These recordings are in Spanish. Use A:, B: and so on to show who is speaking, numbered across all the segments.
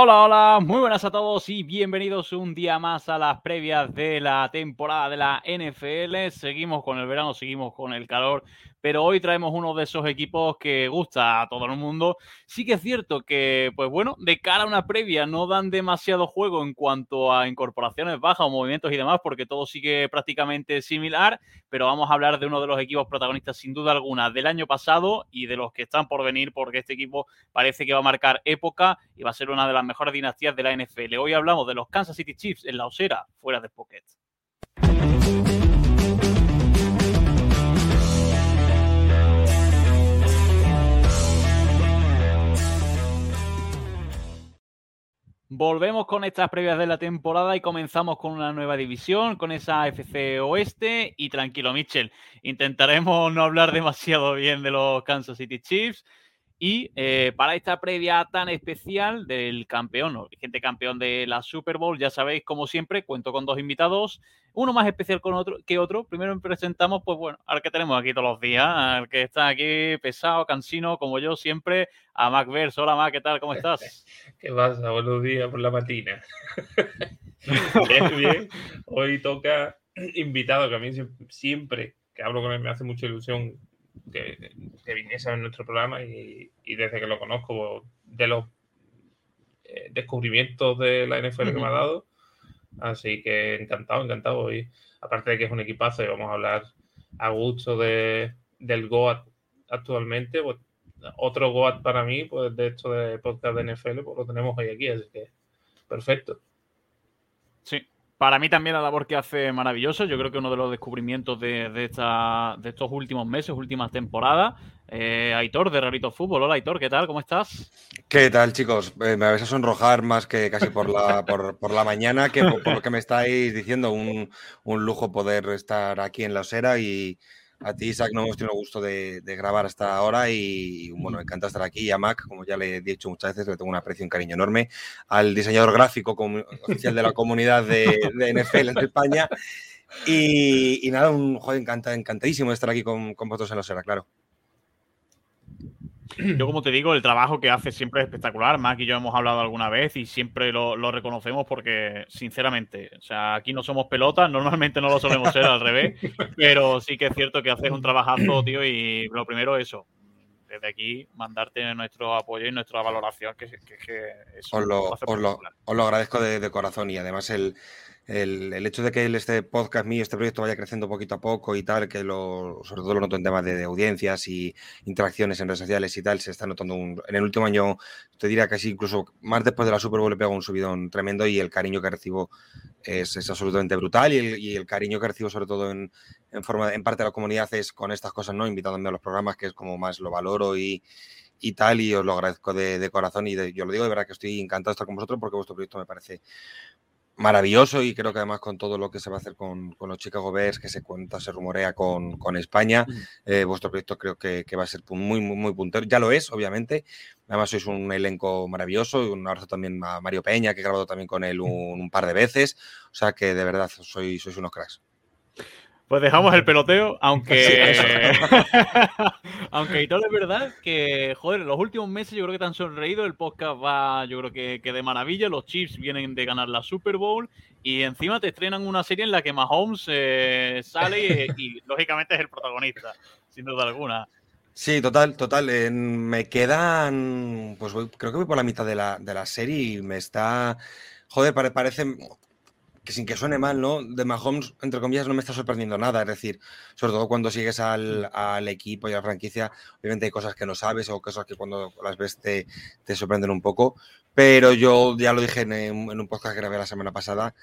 A: Hola, hola, muy buenas a todos y bienvenidos un día más a las previas de la temporada de la NFL. Seguimos con el verano, seguimos con el calor, pero hoy traemos uno de esos equipos que gusta a todo el mundo. Sí que es cierto que, pues bueno, de cara a una previa no dan demasiado juego en cuanto a incorporaciones bajas o movimientos y demás, porque todo sigue prácticamente similar, pero vamos a hablar de uno de los equipos protagonistas sin duda alguna del año pasado y de los que están por venir, porque este equipo parece que va a marcar época y va a ser una de las mejores dinastías de la NFL. Hoy hablamos de los Kansas City Chiefs en la osera, fuera de Pocket. Volvemos con estas previas de la temporada y comenzamos con una nueva división, con esa FC Oeste. Y tranquilo, Mitchell, intentaremos no hablar demasiado bien de los Kansas City Chiefs. Y eh, para esta previa tan especial del campeón, o gente campeón de la Super Bowl, ya sabéis, como siempre, cuento con dos invitados, uno más especial con otro, que otro. Primero presentamos, pues bueno, al que tenemos aquí todos los días, al que está aquí pesado, cansino, como yo siempre, a Mac Verso. Hola Mac, ¿qué tal? ¿Cómo estás?
B: ¿Qué pasa? Buenos días por la matina. bien, bien. Hoy toca invitado, que a mí siempre que hablo con él me hace mucha ilusión que, que viniese en nuestro programa y, desde que lo conozco, de los eh, descubrimientos de la NFL que me ha dado. Así que encantado, encantado. Y aparte de que es un equipazo y vamos a hablar a gusto de, del GOAT actualmente, pues, otro GOAT para mí, pues de hecho de podcast de NFL, pues lo tenemos hoy aquí, así que perfecto.
A: Sí, para mí también la labor que hace maravilloso. Yo creo que uno de los descubrimientos de, de, esta, de estos últimos meses, últimas temporadas. Eh, Aitor, de Rarito Fútbol. Hola, Aitor, ¿qué tal? ¿Cómo estás?
C: ¿Qué tal, chicos? Eh, me vais a sonrojar más que casi por la, por, por la mañana, que por, por, lo que me estáis diciendo. Un, un lujo poder estar aquí en la osera y, a ti, Isaac, no hemos tenido el gusto de, de, grabar hasta ahora y, bueno, me encanta estar aquí. Y a Mac, como ya le he dicho muchas veces, le tengo un aprecio y un cariño enorme. Al diseñador gráfico oficial de la comunidad de, de NFL en España. Y, y, nada, un juego encanta, encantadísimo de estar aquí con, con vosotros en la osera, claro.
A: Yo, como te digo, el trabajo que hace siempre es espectacular. Mac y yo hemos hablado alguna vez y siempre lo, lo, reconocemos porque, sinceramente, o sea, aquí no somos pelotas, normalmente no lo solemos ser al revés, pero sí que es cierto que haces un trabajazo, tío, y lo primero, eso. Desde aquí, mandarte nuestro apoyo y nuestra valoración, que, que, que eso
C: os, lo, os, lo, os lo agradezco de, de corazón y además el, el, el, hecho de que este podcast mío, este proyecto vaya creciendo poquito a poco y tal, que lo, sobre todo lo noto en temas de, audiencias y interacciones en redes sociales y tal, se está notando un, en el último año, te diría casi incluso más después de la Super Bowl le pego un subidón tremendo y el cariño que recibo es, es absolutamente brutal y el, y el, cariño que recibo sobre todo en, en, forma, en parte de la comunidad es con estas cosas, ¿no? Invitándome a los programas, que es como más lo valoro y, y tal, y os lo agradezco de, de corazón y de, yo lo digo de verdad que estoy encantado de estar con vosotros porque vuestro proyecto me parece maravilloso y creo que además con todo lo que se va a hacer con, con los Chicago Bears, que se cuenta, se rumorea con, con España, eh, vuestro proyecto creo que, que, va a ser muy, muy, muy puntero. Ya lo es, obviamente. Además sois un elenco maravilloso y un abrazo también a Mario Peña, que he grabado también con él un, un par de veces. O sea que de verdad sois, sois unos cracks.
A: Pues dejamos el peloteo, aunque. Aunque y todo es verdad que, joder, los últimos meses yo creo que te han sonreído. El podcast va, yo creo que, que, de maravilla. Los Chiefs vienen de ganar la Super Bowl y encima te estrenan una serie en la que Mahomes eh, sale y, y, lógicamente es el protagonista, sin duda alguna.
C: Sí, total, total. Eh, me quedan. Pues voy, creo que voy por la mitad de la, de la serie y me está. Joder, parece que sin que suene mal, ¿no? De Mahomes, entre comillas, no me está sorprendiendo nada. Es decir, sobre todo cuando sigues al, al, equipo y a la franquicia, obviamente hay cosas que no sabes o cosas que cuando las ves te, te sorprenden un poco. Pero yo ya lo dije en, en un podcast que grabé la semana pasada,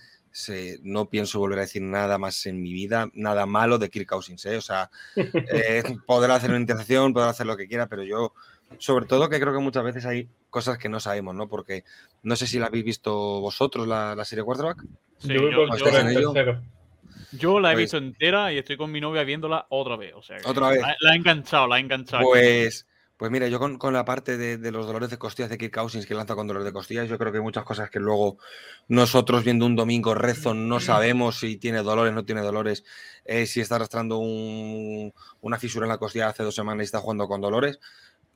C: no pienso volver a decir nada más en mi vida, nada malo de Kirk Cousins, ¿eh? O sea, eh, poder hacer una intercepción, poder hacer lo que quiera, pero yo, sobre todo que creo que muchas veces hay cosas que no sabemos, ¿no? Porque no sé si la habéis visto vosotros, la, la serie Quarterback.
A: Sí, yo, yo, yo, la yo, la he pues, visto entera y estoy con mi novia viéndola otra vez. O sea,
C: otra vez.
A: La, la, he enganchado, la he enganchado.
C: Pues, pues mira, yo con, con la parte de, de, los dolores de costillas de Kirk Cousins que lanza con dolores de costillas, yo creo que hay muchas cosas que luego nosotros viendo un domingo rezo no sabemos si tiene dolores, no tiene dolores, eh, si está arrastrando un, una fisura en la costilla hace dos semanas y está jugando con dolores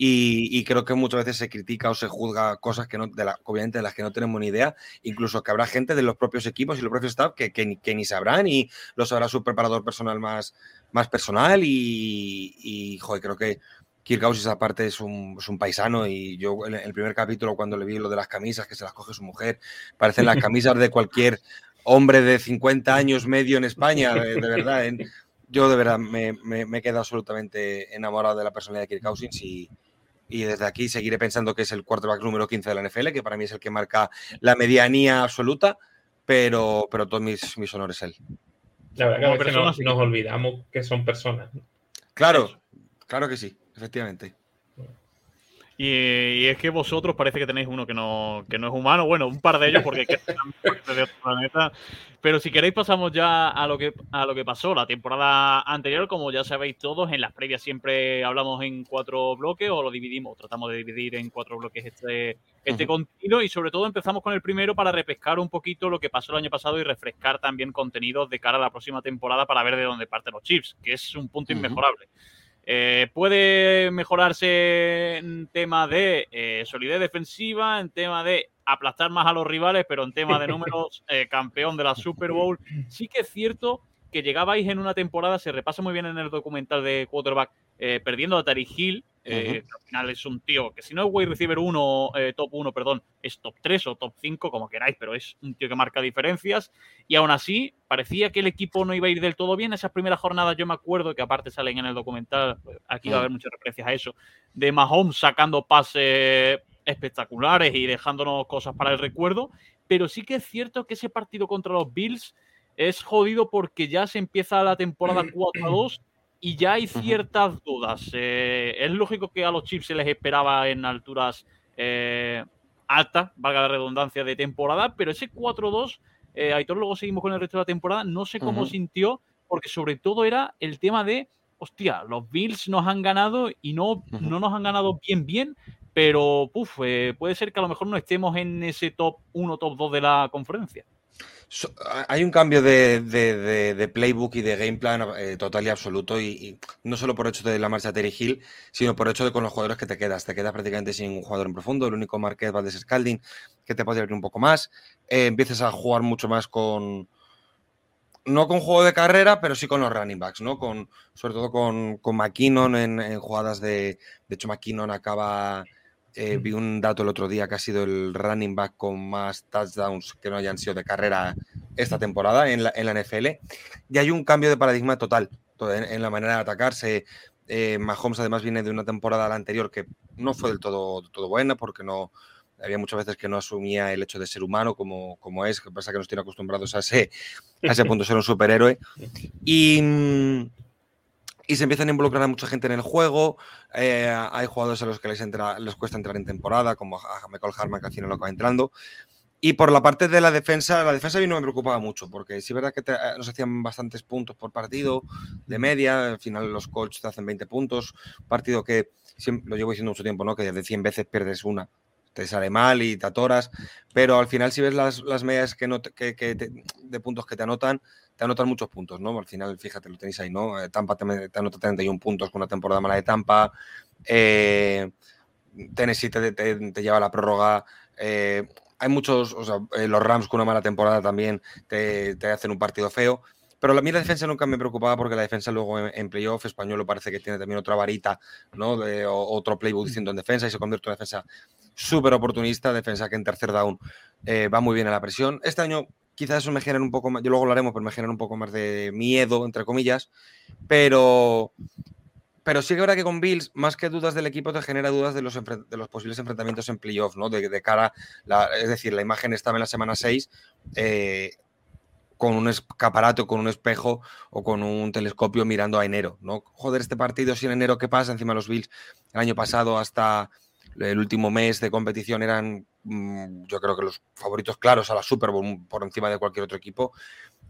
C: Y, creo que muchas veces se critica o se juzga cosas que no, de la, obviamente de las que no tenemos ni idea, incluso que habrá gente de los propios equipos y los propios staff que, que, ni sabrán y lo sabrá su preparador personal más, más personal y, y joder, creo que Kirkaus esa parte es un, es un, paisano y yo en el primer capítulo cuando le vi lo de las camisas que se las coge su mujer, parecen las camisas de cualquier hombre de 50 años medio en España, de, verdad. yo de verdad me, me, he quedado absolutamente enamorado de la personalidad de Kirk Cousins y, y desde aquí seguiré pensando que es el quarterback número 15 de la NFL, que para mí es el que marca la medianía absoluta, pero, pero todos mis, mis honores él.
B: La verdad que a veces nos olvidamos que son personas.
C: Claro, claro que sí, efectivamente.
A: Y, es que vosotros parece que tenéis uno que no, que no es humano. Bueno, un par de ellos porque de otro planeta. Pero si queréis pasamos ya a lo que a lo que pasó la temporada anterior. Como ya sabéis todos, en las previas siempre hablamos en cuatro bloques o lo dividimos, tratamos de dividir en cuatro bloques este, este contenido. Y sobre todo empezamos con el primero para repescar un poquito lo que pasó el año pasado y refrescar también contenidos de cara a la próxima temporada para ver de dónde parten los chips, que es un punto inmejorable. Eh, puede mejorarse en tema de eh, solidez defensiva, en tema de aplastar más a los rivales, pero en tema de números, eh, campeón de la Super Bowl. Sí que es cierto que llegabais en una temporada, se repasa muy bien en el documental de Quarterback, perdiendo a Tari Hill, al final es un tío que si no es wide receiver 1, top 1, perdón, es top 3 o top 5, como queráis, pero es un tío que marca diferencias. Y aún así, parecía que el equipo no iba a ir del todo bien. Esas primeras jornadas, yo me acuerdo que aparte salen en el documental, aquí va a haber muchas referencias a eso, de Mahomes sacando pases espectaculares y dejándonos cosas para el recuerdo. Pero sí que es cierto que ese partido contra los Bills es jodido porque ya se empieza la temporada 4 a 2 y ya hay ciertas dudas. Eh, es lógico que a los Chips se les esperaba en alturas eh, altas, valga la redundancia, de temporada, pero ese 4-2, eh, Aitor, luego seguimos con el resto de la temporada, no sé cómo sintió, porque sobre todo era el tema de, hostia, los Bills nos han ganado y no, no nos han ganado bien, bien, pero eh, puede ser que a lo mejor no estemos en ese top 1, top 2 de la conferencia
C: hay un cambio de, playbook y de game plan eh, total y absoluto, y, no solo por hecho de la marcha Terry Hill, sino por hecho de con los jugadores que te quedas. Te quedas prácticamente sin un jugador en profundo, el único Marquez Valdés Scalding, que te puede abrir un poco más. Eh, empiezas a jugar mucho más con. No con juego de carrera, pero sí con los running backs, ¿no? Con, sobre todo con, con McKinnon en, en jugadas de. De hecho, McKinnon acaba eh, vi un dato el otro día que ha sido el running back con más touchdowns que no hayan sido de carrera esta temporada en la, en la NFL. Y hay un cambio de paradigma total en, la manera de atacarse. Eh, Mahomes además viene de una temporada la anterior que no fue del todo, todo buena porque no había muchas veces que no asumía el hecho de ser humano como, como es, que pasa que nos tiene acostumbrados a ese, a ese punto ser un superhéroe. Y, mm, y se empiezan a involucrar a mucha gente en el juego. Eh, hay jugadores a los que les, entra, les cuesta entrar en temporada, como a Michael Harman, que al final no acaba entrando. Y por la parte de la defensa, la defensa a mí no me preocupaba mucho, porque sí es verdad que eh, nos hacían bastantes puntos por partido, de media, al final los coaches te hacen 20 puntos, partido que lo llevo diciendo mucho tiempo, ¿no? Que de 100 veces pierdes una, te sale mal y te atoras, pero al final si ves las, las medias que, no que, de puntos que te anotan, te anotan muchos puntos, ¿no? Al final, fíjate, lo tenéis ahí, ¿no? Eh, Tampa te, anota 31 puntos con una temporada mala de Tampa. Eh, Tennessee te, lleva a la prórroga. Eh, hay muchos, o sea, los Rams con una mala temporada también te, hacen un partido feo. Pero la, mí la defensa nunca me preocupaba porque la defensa luego en, playoff español parece que tiene también otra varita, ¿no? De, otro playbook diciendo en defensa y se convierte en una defensa súper oportunista, defensa que en tercer down va muy bien a la presión. Este año quizás eso me genera un poco más, yo luego lo haremos, pero me genera un poco más de miedo, entre comillas, pero, pero sí que verdad que con Bills, más que dudas del equipo, te genera dudas de los, de los posibles enfrentamientos en playoff, ¿no? De, cara, es decir, la imagen estaba en la semana 6, eh, con un escaparate, con un espejo o con un telescopio mirando a enero, ¿no? Joder, este partido, si en enero, ¿qué pasa? Encima los Bills, el año pasado hasta el último mes de competición eran, mm, yo creo que los favoritos claros a la Super Bowl por encima de cualquier otro equipo.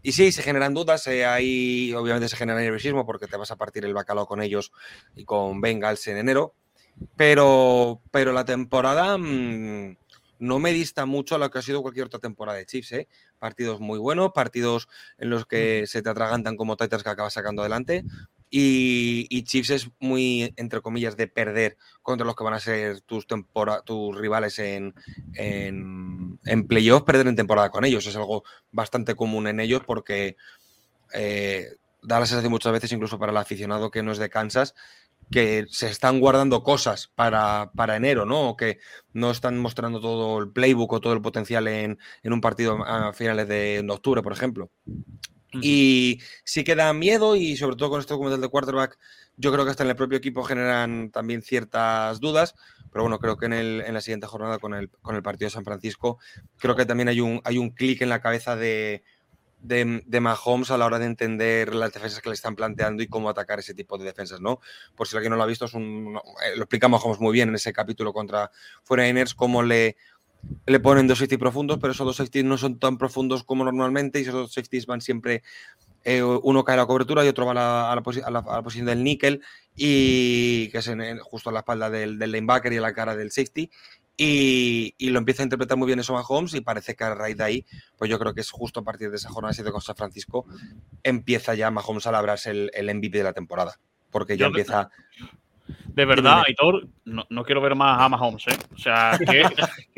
C: Y sí, se generan dudas, eh, ahí obviamente se genera nerviosismo porque te vas a partir el bacalao con ellos y con Bengals en enero, pero, pero la temporada mm, no me dista mucho a lo que ha sido cualquier otra temporada de Chiefs. ¿eh? Partidos muy buenos, partidos en los que se te atragantan como Titans que acabas sacando adelante Y, Chiefs es muy, entre comillas, de perder contra los que van a ser tus, tus rivales en, en, en playoff, perder en temporada con ellos. Es algo bastante común en ellos porque eh, da la sensación muchas veces, incluso para el aficionado que no es de Kansas, que se están guardando cosas para, para, enero, ¿no? O que no están mostrando todo el playbook o todo el potencial en, en un partido a finales de octubre, por ejemplo. Y sí que da miedo y sobre todo con este documental de quarterback, yo creo que hasta en el propio equipo generan también ciertas dudas, pero bueno, creo que en, el, en la siguiente jornada con el, con el partido de San Francisco, creo que también hay un, hay un clic en la cabeza de, de, Mahomes a la hora de entender las defensas que le están planteando y cómo atacar ese tipo de defensas, ¿no? Por si alguien no lo ha visto, es un, eh, lo explica Mahomes muy bien en ese capítulo contra 49ers, cómo le le ponen dos safety profundos, pero esos dos safeties no son tan profundos como normalmente y esos dos safeties van siempre, eh, uno cae a la cobertura y otro va a la, posición del níquel y que es justo a la espalda del, del, linebacker y a la cara del safety. Y, lo empieza a interpretar muy bien eso Mahomes y parece que a raíz de ahí, pues yo creo que es justo a partir de esa jornada 7 con San Francisco, empieza ya Mahomes a labrarse el, el MVP de la temporada. Porque ya empieza
A: de verdad, Aitor, no, no, quiero ver más a Mahomes, ¿eh? O sea,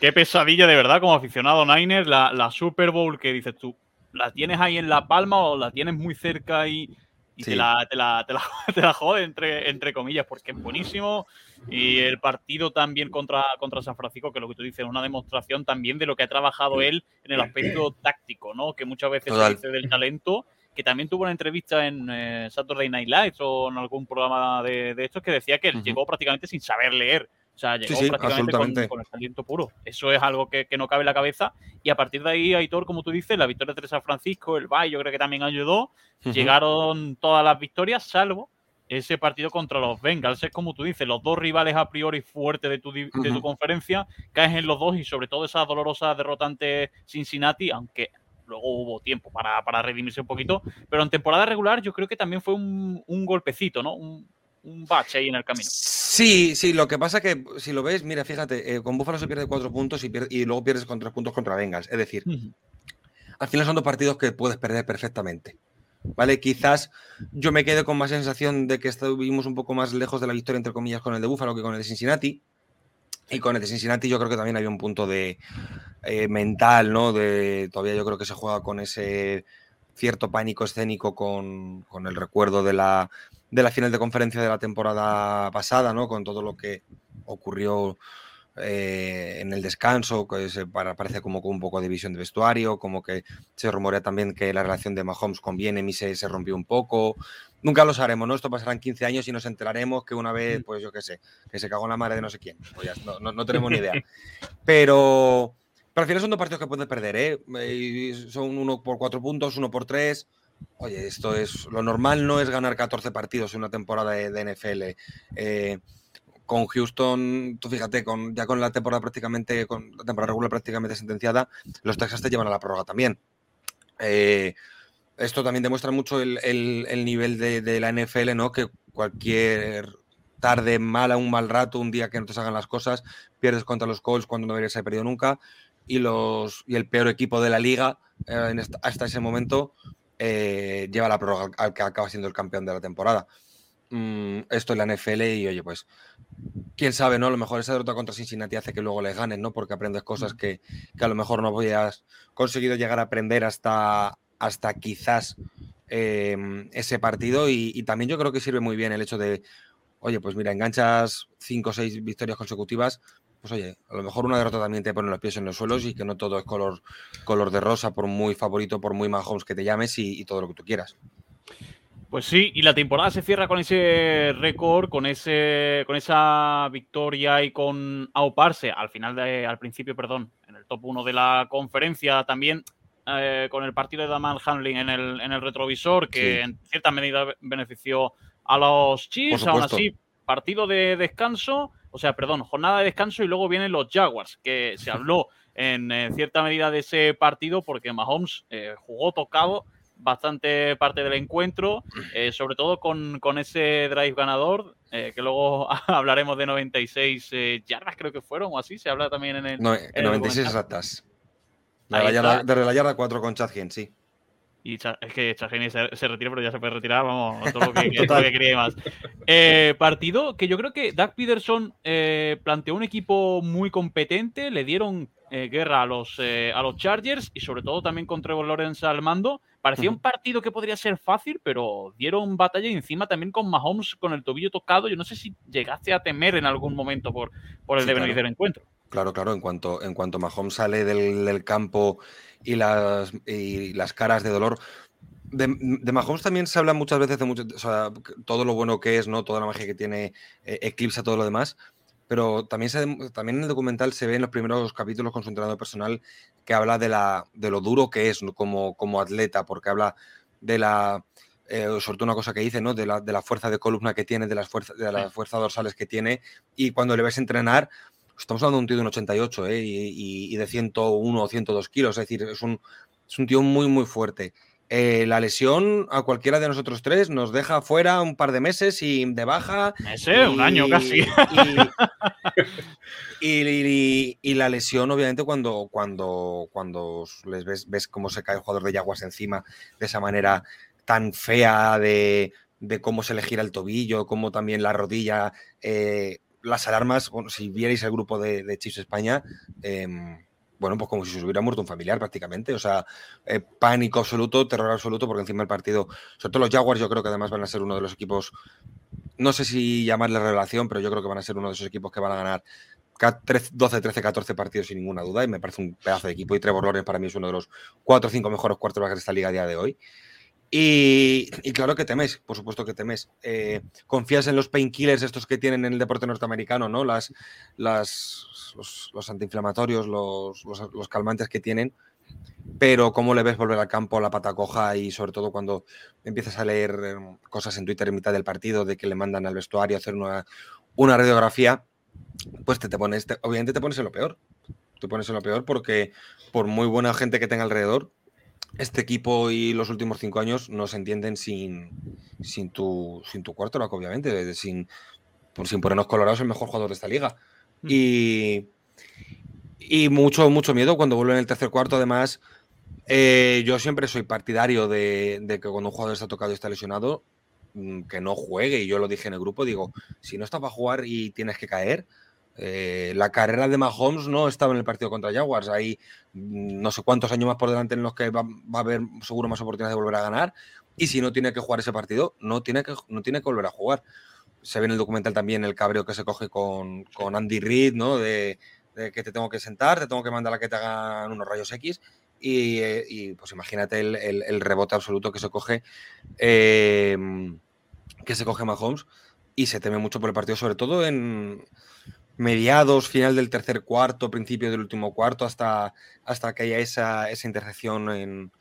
A: qué, pesadilla de verdad como aficionado Niners, la, la, Super Bowl que dices tú, ¿la tienes ahí en la palma o la tienes muy cerca y, te, la, te, la, te, la, jode, entre, entre comillas, porque es buenísimo? Y el partido también contra, contra San Francisco, que lo que tú dices es una demostración también de lo que ha trabajado él en el aspecto táctico, ¿no? Que muchas veces se dice del talento que también tuvo una entrevista en eh, Saturday Night Live o en algún programa de, estos que decía que él llegó prácticamente sin saber leer. O sea, llegó prácticamente con, el talento puro. Eso es algo que, no cabe en la cabeza. Y a partir de ahí, Aitor, como tú dices, la victoria de San Francisco, el Bay, yo creo que también ayudó. Llegaron todas las victorias, salvo ese partido contra los Bengals. Es como tú dices, los dos rivales a priori fuertes de tu, de tu conferencia, caes en los dos y sobre todo esa dolorosa derrota ante Cincinnati, aunque luego hubo tiempo para, para, redimirse un poquito, pero en temporada regular yo creo que también fue un, un golpecito, ¿no? Un, un bache ahí en el camino.
C: Sí, sí, lo que pasa que si lo ves, mira, fíjate, eh, con Búfalo se pierde cuatro puntos y, y, luego pierdes con tres puntos contra Bengals. Es decir, al final son dos partidos que puedes perder perfectamente. ¿Vale? Quizás yo me quedo con más sensación de que estuvimos un poco más lejos de la victoria, entre comillas, con el de Búfalo que con el de Cincinnati. Y con el de Cincinnati yo creo que también había un punto de eh, mental, ¿no? De, todavía yo creo que se juega con ese cierto pánico escénico con, con el recuerdo de la, de la final de conferencia de la temporada pasada, ¿no? Con todo lo que ocurrió eh, en el descanso, que se parece como con un poco de visión de vestuario, como que se rumorea también que la relación de Mahomes con Bienem se, se rompió un poco. Nunca lo sabremos, ¿no? Esto pasará en 15 años y nos enteraremos que una vez, pues yo qué sé, que se cagó en la madre de no sé quién. Pues no, no, tenemos ni idea. Pero, pero al final son dos partidos que puedes perder, ¿eh? Son uno por cuatro puntos, uno por tres. Oye, esto es. Lo normal no es ganar 14 partidos en una temporada de, de NFL. Eh, con Houston, tú fíjate, con, ya con la temporada prácticamente, con la temporada regular prácticamente sentenciada, los Texas te llevan a la prórroga también. Eh, esto también demuestra mucho el, nivel de, la NFL, ¿no? Que cualquier tarde mala, un mal rato, un día que no te salgan las cosas, pierdes contra los Colts cuando no deberías haber perdido nunca, y, los, y el peor equipo de la liga eh, hasta ese momento eh, lleva la prórroga al que acaba siendo el campeón de la temporada. Mm, esto es la NFL y oye, pues quién sabe, ¿no? A lo mejor esa derrota contra Cincinnati hace que luego le ganen, ¿no? Porque aprendes cosas que, a lo mejor no habías conseguido llegar a aprender hasta, hasta quizás em, ese partido y, también yo creo que sirve muy bien el hecho de, oye, pues mira, enganchas cinco o seis victorias consecutivas, pues oye, a lo mejor una derrota también te pone los pies en los suelos y que no todo es color, color de rosa, por muy favorito, por muy Mahomes que te llames y todo lo que tú quieras.
A: Pues sí, y la temporada se cierra con ese récord, con ese, con esa victoria y con auparse al final de, al principio, perdón, en el top 1 de la conferencia, también eh, con el partido de Daman Hamlin en el, en el retrovisor, que en cierta medida benefició a los Chiefs, aún así, partido de descanso, o sea, perdón, jornada de descanso y luego vienen los Jaguars, que se habló en eh, cierta medida de ese partido porque Mahomes eh, jugó tocado bastante parte del encuentro, eh, sobre todo con, ese drive ganador, eh, que luego hablaremos de 96 eh, yardas, creo que fueron, o así, se habla también en el...
C: No, en 96 exactas. De la, yarda, la yarda 4 con Chadgen, sí.
A: Y es que Chageni se, retira, pero ya se puede retirar, vamos, todo lo que, quería más. Eh, partido que yo creo que Doug Peterson eh, planteó un equipo muy competente, le dieron eh, guerra a los, a los Chargers y sobre todo también con Trevor Lawrence al mando. Parecía un partido que podría ser fácil, pero dieron batalla encima también con Mahomes con el tobillo tocado. Yo no sé si llegaste a temer en algún momento por, por el sí, del encuentro.
C: Claro, claro, en cuanto, en cuanto Mahomes sale del, campo y las, y las caras de dolor. De, Mahomes también se habla muchas veces de mucho, todo lo bueno que es, ¿no? Toda la magia que tiene, eh, eclipsa todo lo demás. Pero también, se, también en el documental se ve en los primeros capítulos con su entrenador personal que habla de, la, de lo duro que es como, como atleta, porque habla de la, eh, sobre todo una cosa que dice, ¿no? De la, de la, fuerza de columna que tiene, de las, fuerzas de las fuerzas dorsales que tiene, y cuando le ves entrenar, Estamos hablando de un tío de un 88 ¿eh? y, de 101 o 102 kilos, es decir, es un, es un tío muy, muy fuerte. Eh, la lesión a cualquiera de nosotros tres nos deja fuera un par de meses y de baja.
A: Un año casi.
C: Y, la lesión, obviamente, cuando, cuando, cuando les ves, ves cómo se cae el jugador de Yaguas encima de esa manera tan fea de, de cómo se le gira el tobillo, cómo también la rodilla. Eh, las alarmas, bueno, si vierais el grupo de, de Chiefs España, em, bueno, pues como si se hubiera muerto un familiar prácticamente. O sea, eh, pánico absoluto, terror absoluto, porque encima el partido, sobre todo los Jaguars, yo creo que además van a ser uno de los equipos, no sé si llamarle revelación, pero yo creo que van a ser uno de esos equipos que van a ganar 12, 13, 14 partidos sin ninguna duda y me parece un pedazo de equipo y Trevor Lawrence para mí es uno de los 4 o 5 mejores cuartos de esta liga a día de hoy. Y, claro que temes, por supuesto que temes. Eh, confías en los painkillers estos que tienen en el deporte norteamericano, ¿no? Las, las, los, antiinflamatorios, los, los, calmantes que tienen. Pero cómo le ves volver al campo la pata coja y sobre todo cuando empiezas a leer em, cosas en Twitter en mitad del partido de que le mandan al vestuario a hacer una, una radiografía, pues te, te pones, obviamente te pones en lo peor. Te pones en lo peor porque por muy buena gente que tenga alrededor, este equipo y los últimos cinco años no se entienden sin, sin, tu, sin tu cuarto, obviamente, sin, sin ponernos colorados el mejor jugador de esta liga. Mm. Y, y mucho, mucho miedo cuando vuelve en el tercer cuarto. Además, eh, yo siempre soy partidario de, de, que cuando un jugador está tocado y está lesionado, mm, que no juegue. Y yo lo dije en el grupo, digo, si no está para jugar y tienes que caer, eh, la carrera de Mahomes no estaba en el partido contra Jaguars. Hay mm, no sé cuántos años más por delante en los que va, a haber seguro más oportunidades de volver a ganar. Y si no tiene que jugar ese partido, no tiene que, no tiene que volver a jugar. Se ve en el documental también el cabreo que se coge con, Andy Reid, ¿no? De, que te tengo que sentar, te tengo que mandar a que te hagan unos rayos X. Y, eh, pues imagínate el, rebote absoluto que se coge. Em, que se coge Mahomes. Y se teme mucho por el partido, sobre todo en, mediados, final del tercer cuarto, principio del último cuarto, hasta, hasta que haya esa, esa intercepción en,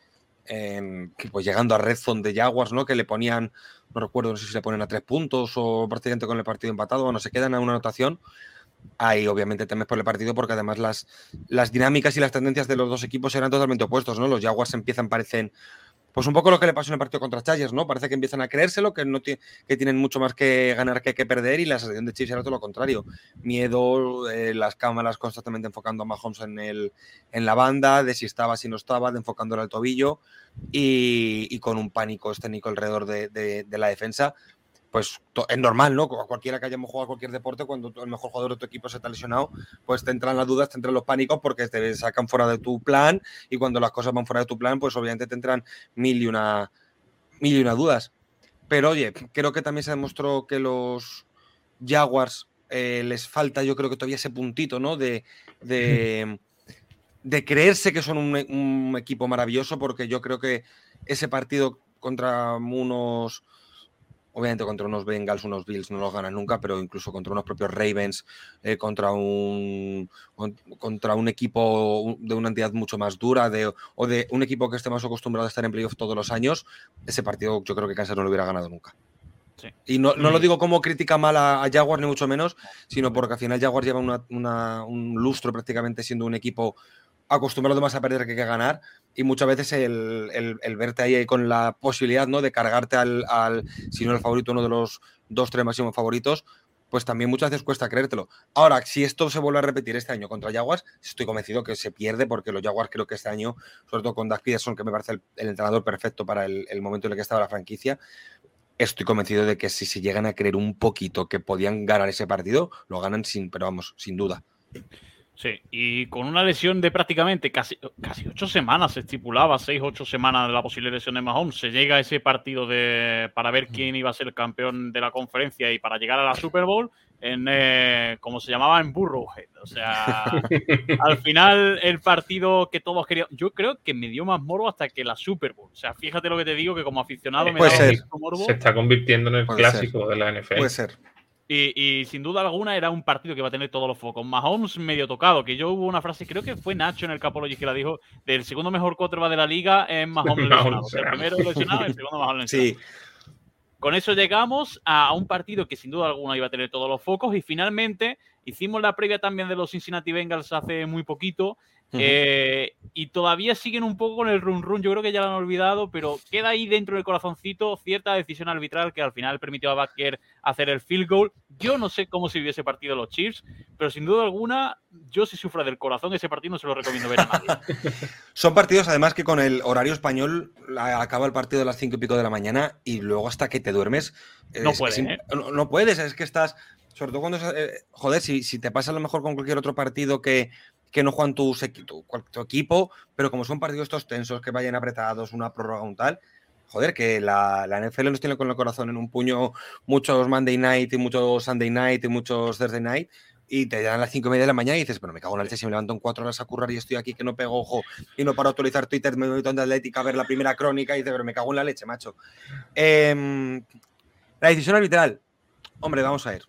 C: pues llegando a red zone de Jaguars, ¿no? Que le ponían, no recuerdo, no sé si le ponen a tres puntos o prácticamente con el partido empatado, bueno, se quedan a una anotación. Ahí obviamente temes por el partido porque además las, las dinámicas y las tendencias de los dos equipos eran totalmente opuestos, ¿no? Los Jaguars empiezan, parecen pues un poco lo que le pasó en el partido contra Chargers, ¿no? Parece que empiezan a creérselo, que, no que tienen mucho más que ganar que, que perder y la sensación de Chiefs era todo lo contrario. Miedo, eh, las cámaras constantemente enfocando a Mahomes en, el, en la banda, de si estaba, si no estaba, de enfocándole al tobillo y, con un pánico escénico alrededor de, de la defensa pues es normal, ¿no? Cualquiera que hayamos jugado a cualquier deporte, cuando el mejor jugador de tu equipo se te ha lesionado, pues te entran las dudas, te entran los pánicos porque te sacan fuera de tu plan y cuando las cosas van fuera de tu plan, pues obviamente te entran mil y una, mil y una dudas. Pero oye, creo que también se demostró que los Jaguars eh, les falta, yo creo que todavía ese puntito, ¿no? De, de, de creerse que son un, un equipo maravilloso porque yo creo que ese partido contra unos Obviamente contra unos Bengals, unos Bills no los ganan nunca, pero incluso contra unos propios Ravens, eh, contra, un, contra un equipo de una entidad mucho más dura de, o de un equipo que esté más acostumbrado a estar en playoff todos los años, ese partido yo creo que Kansas no lo hubiera ganado nunca. Y no, lo digo como crítica mala a Jaguars, ni mucho menos, sino porque al final Jaguars lleva un lustro prácticamente siendo un equipo acostumbrado más a perder que a ganar y muchas veces el, verte ahí con la posibilidad ¿no? de cargarte al, si no el favorito, uno de los dos, tres máximos favoritos, pues también muchas veces cuesta creértelo. Ahora, si esto se vuelve a repetir este año contra Jaguars, estoy convencido que se pierde porque los Jaguars creo que este año, sobre todo con Doug Peterson, que me parece el, entrenador perfecto para el, momento en el que estaba la franquicia, estoy convencido de que si se llegan a creer un poquito que podían ganar ese partido, lo ganan sin, pero vamos, sin duda.
A: Sí, y con una lesión de prácticamente casi, casi ocho semanas, se estipulaba seis, ocho semanas de la posible lesión de Mahomes, se llega a ese partido de, para ver quién iba a ser el campeón de la conferencia y para llegar a la Super Bowl, en, eh, como se llamaba, en Burrowhead. O sea, al final el partido que todos querían, yo creo que me dio más morbo hasta que la Super Bowl. O sea, fíjate lo que te digo, que como aficionado me
B: da morbo. Se está convirtiendo en el clásico de la NFL.
C: Puede ser.
A: Y, sin duda alguna era un partido que iba a tener todos los focos. Mahomes medio tocado, que yo hubo una frase, creo que fue Nacho en el Capology que la dijo, del segundo mejor quarterback de la liga es Mahomes lesionado. el primero lesionado y el segundo Mahomes lesionado. Sí. Con eso llegamos a un partido que sin duda alguna iba a tener todos los focos y finalmente hicimos la previa también de los Cincinnati Bengals hace muy poquito eh, y todavía siguen un poco con el run run. Yo creo que ya lo han olvidado, pero queda ahí dentro del corazoncito cierta decisión arbitral que al final permitió a Baker hacer el field goal. Yo no sé cómo se vio ese partido los Chiefs, pero sin duda alguna, yo si sufra del corazón ese partido no se lo recomiendo ver a nadie.
C: Son partidos además que con el horario español acaba el partido a las cinco y pico de la mañana y luego hasta que te duermes.
A: No puedes. ¿eh?
C: no, puedes, es que estás. Sobre todo cuando. Eh, joder, si, si te pasa a lo mejor con cualquier otro partido que que no juegan tu, equipo, pero como son partidos estos tensos, que vayan apretados, una prórroga, un tal, joder, que la, la, NFL nos tiene con el corazón en un puño muchos Monday night y muchos Sunday night y muchos Thursday night. Y te dan las cinco y media de la mañana y dices, pero me cago en la leche si me levanto en cuatro horas a currar y estoy aquí que no pego ojo y no paro a actualizar Twitter, me meto en Atlética a ver la primera crónica y dices, pero me cago en la leche, macho. Em, la decisión arbitral. Hombre, vamos a ver.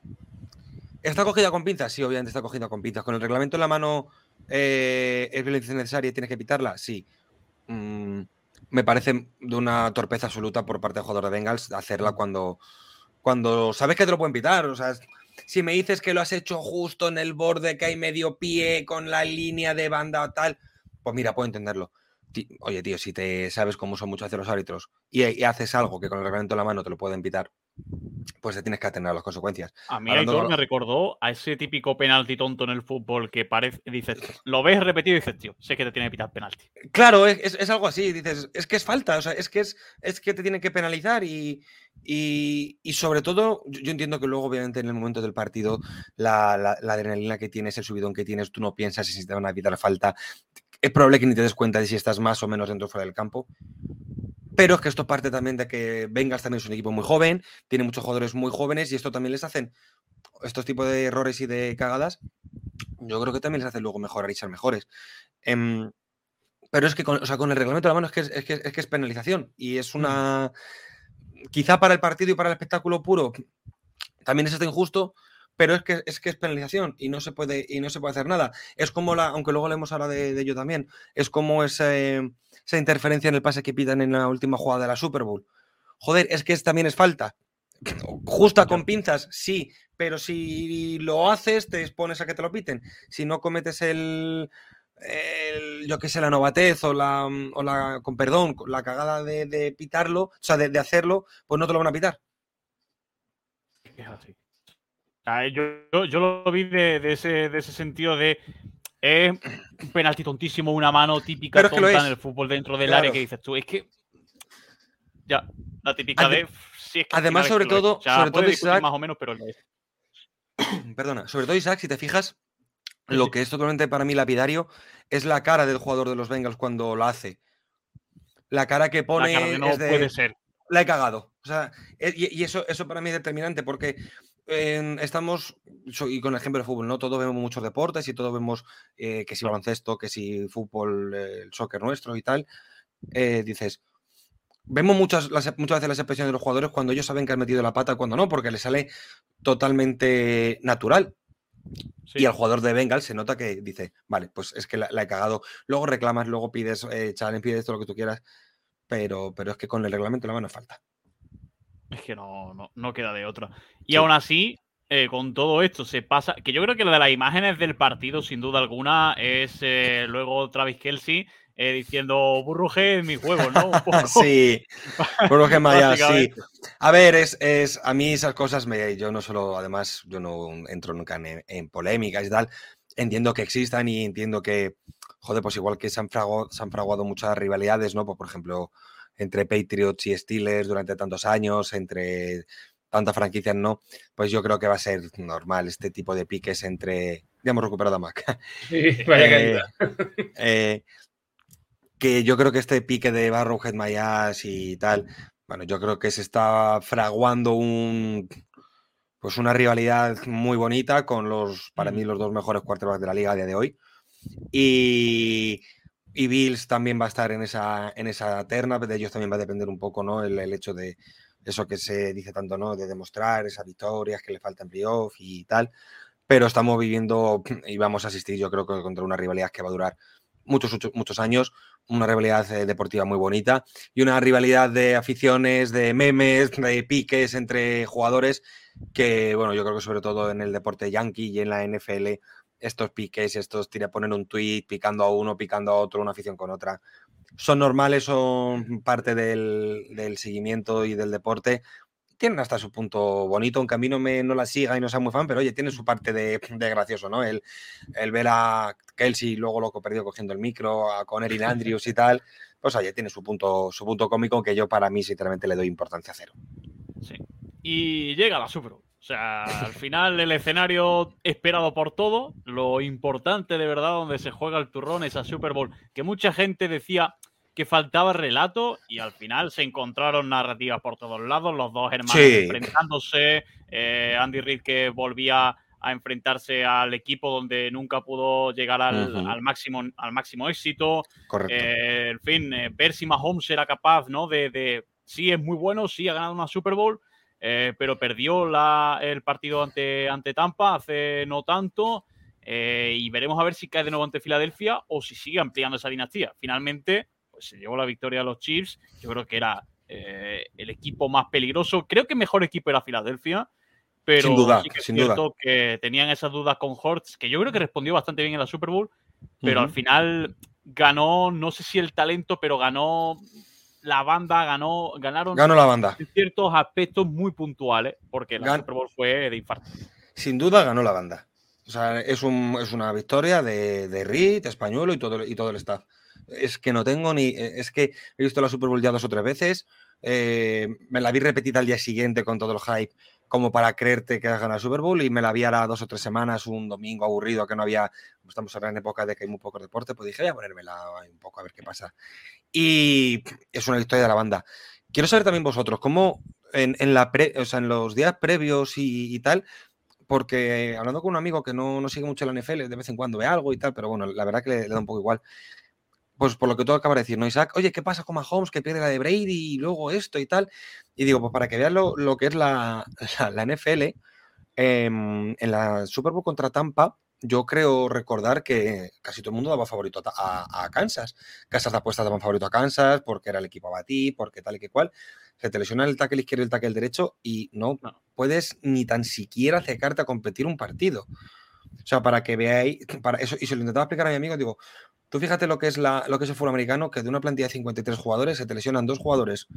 C: ¿Está cogida con pinzas? Sí, obviamente está cogida con pinzas. Con el reglamento en la mano eh, ¿Es violencia necesaria y tienes que evitarla? Sí. Mm, me parece de una torpeza absoluta por parte del jugador de Bengals hacerla cuando, cuando sabes que te lo pueden pitar. O sea, si me dices que lo has hecho justo en el borde, que hay medio pie con la línea de banda o tal, pues mira, puedo entenderlo. Oye, tío, si te sabes cómo son muchos veces los árbitros y, haces algo que con el reglamento en la mano te lo pueden pitar, pues te tienes que atener a las consecuencias.
A: A mí Aitor me recordó a ese típico penalti tonto en el fútbol que parece, dices, lo ves repetido y dices, tío, sé que te tiene que pitar penalti.
C: Claro, es, algo así, dices, es que es falta, o sea, es que es, es que te tienen que penalizar y, y, sobre todo, yo entiendo que luego, obviamente, en el momento del partido, la, la, adrenalina que tienes, el subidón que tienes, tú no piensas si te van a evitar falta. Es probable que ni te des cuenta de si estás más o menos dentro o fuera del campo. Pero es que esto parte también de que Vengas también es un equipo muy joven, tiene muchos jugadores muy jóvenes y esto también les hacen estos tipos de errores y de cagadas. Yo creo que también les hace luego mejorar y ser mejores. Em, pero es que con, con, el reglamento de la mano es que es, que, es que es penalización y es una. Quizá para el partido y para el espectáculo puro también es esto injusto, pero es que es que es penalización y no se puede y no se puede hacer nada. Es como la, aunque luego leemos ahora de, de ello también, es como ese esa interferencia en el pase que pitan en la última jugada de la Super Bowl. Joder, es que también es falta. Justa con pinzas, sí, pero si lo haces, te expones a que te lo piten. Si no cometes el, yo qué sé, la novatez o la, o la, con perdón, la cagada de, pitarlo, o sea, de, hacerlo, pues no te lo van a pitar.
A: Es así. Yo, yo, lo vi de, ese, de ese sentido de es un penalti tontísimo, una mano típica tonta en el fútbol dentro del área que dices tú. Es que. Ya, la típica de.
C: además, sobre todo, sobre todo
A: Isaac, más o menos, pero
C: Perdona, sobre todo Isaac, si te fijas, lo que es totalmente para mí lapidario es la cara del jugador de los Bengals cuando lo hace. La cara que pone.
A: no puede ser.
C: La he cagado. O sea, y, eso, eso para mí es determinante porque estamos, y con el ejemplo de fútbol, ¿no? Todos vemos muchos deportes y todos vemos eh, que si baloncesto, que si fútbol, eh, el soccer nuestro y tal. Eh, dices, vemos muchas, muchas veces las expresiones de los jugadores cuando ellos saben que han metido la pata, cuando no, porque les sale totalmente natural. Y al jugador de Bengal se nota que dice, vale, pues es que la, he cagado. Luego reclamas, luego pides challenge, pides todo lo que tú quieras, pero, pero es que con el reglamento la mano falta.
A: Es que no, no, queda de otra. Y aún así, eh, con todo esto se pasa, que yo creo que lo de las imágenes del partido, sin duda alguna, es eh, luego Travis Kelsey eh, diciendo Burruje es mi juego, ¿no?
C: sí, Burruje Maya, sí. A ver, es, es, a mí esas cosas, me, yo no solo, además, yo no entro nunca en, en polémicas y tal, entiendo que existan y entiendo que, joder, pues igual que se han, fraguado, se han fraguado muchas rivalidades, ¿no? Pues, por ejemplo, entre Patriots y Steelers durante tantos años, entre tantas franquicias no, pues yo creo que va a ser normal este tipo de piques entre. Ya hemos recuperado a Mac.
B: vaya eh,
C: eh, que yo creo que este pique de Barrowhead Mayas y tal, bueno, yo creo que se está fraguando un. Pues una rivalidad muy bonita con los, para mí, los dos mejores quarterbacks de la liga a día de hoy. Y, y Bills también va a estar en esa, en esa terna, de ellos también va a depender un poco, ¿no? el hecho de, eso que se dice tanto, ¿no? De demostrar esas victorias que le faltan playoff y tal. Pero estamos viviendo y vamos a asistir, yo creo que contra una rivalidad que va a durar muchos, muchos, muchos años, una rivalidad eh, deportiva muy bonita y una rivalidad de aficiones, de memes, de piques entre jugadores que, bueno, yo creo que sobre todo en el deporte yankee y en la NFL, estos piques, estos tira poner un tweet picando a uno, picando a otro, una afición con otra, son normales, son parte del, seguimiento y del deporte. Tienen hasta su punto bonito, aunque a mí no, me, no la siga y no sea muy fan, pero oye, tiene su parte de, gracioso, ¿no? El, el, ver a Kelsey luego loco perdido cogiendo el micro, a Connery Andrews y tal, pues oye, tiene su punto, su punto cómico que yo para mí sinceramente le doy importancia cero.
A: Sí. Y llega la Super O sea, al final el escenario esperado por todo, lo importante de verdad donde se juega el turrón, esa Super Bowl, que mucha gente decía, que faltaba relato y al final se encontraron narrativas por todos lados, los dos hermanos enfrentándose, eh, Andy Reid que volvía a enfrentarse al equipo donde nunca pudo llegar al, máximo, al máximo éxito.
C: Correcto.
A: Eh, en fin, eh, ver si Mahomes era capaz, ¿no? De, de, sí es muy bueno, sí ha ganado una Super Bowl, pero perdió la, el partido ante, ante Tampa hace no tanto. y veremos a ver si cae de nuevo ante Filadelfia o si sigue ampliando esa dinastía. Finalmente, pues, se llevó la victoria a los Chiefs. Yo creo que era eh, el equipo más peligroso. Creo que mejor equipo era Filadelfia. Pero
C: sin duda,
A: sí que
C: es cierto
A: que tenían esas dudas con Hortz, que yo creo que respondió bastante bien en la Super Bowl, pero al final ganó, no sé si el talento, pero ganó la banda, ganó, ganaron
C: ganó la banda.
A: ciertos aspectos muy puntuales, porque la Super Bowl fue de infarto.
C: Sin duda ganó la banda. O sea, es, un, es una victoria de, de Reed, español y todo, y todo el staff es que no tengo ni. Eh, es que he visto la Super Bowl ya dos o tres veces. Eh, me la vi repetida al día siguiente con todo el hype, como para creerte que has ganado la Super Bowl, y me la vi ahora dos o tres semanas, un domingo aburrido que no había. Estamos ahora en época de que hay muy poco deporte, pues dije, voy a ponérmela un poco a ver qué pasa. Y es una victoria de la banda. Quiero saber también vosotros, cómo en, en los días previos y, tal, porque hablando con un amigo que no, no, sigue mucho la NFL, de vez en cuando ve algo y tal, pero bueno, la verdad que le da un poco igual pues por lo que tú acabas de decir, ¿no, Isaac? Oye, ¿qué pasa con Mahomes que pierde la de Brady y luego esto y tal? Y digo, pues para que vean lo, que es la, la, NFL, em, en la Super Bowl contra Tampa, yo creo recordar que casi todo el mundo daba favorito a, Kansas. Casas de apuestas daban favorito a Kansas porque era el equipo a batir, porque tal y que cual. Se te lesiona el tackle izquierdo y el tackle derecho y no, puedes ni tan siquiera acercarte a competir un partido. O sea, para que veáis, para eso, y se lo intentaba explicar a mi amigo, digo, Tú fíjate lo que es, lo que es el fútbol americano, que de una plantilla de 53 jugadores se te lesionan dos jugadores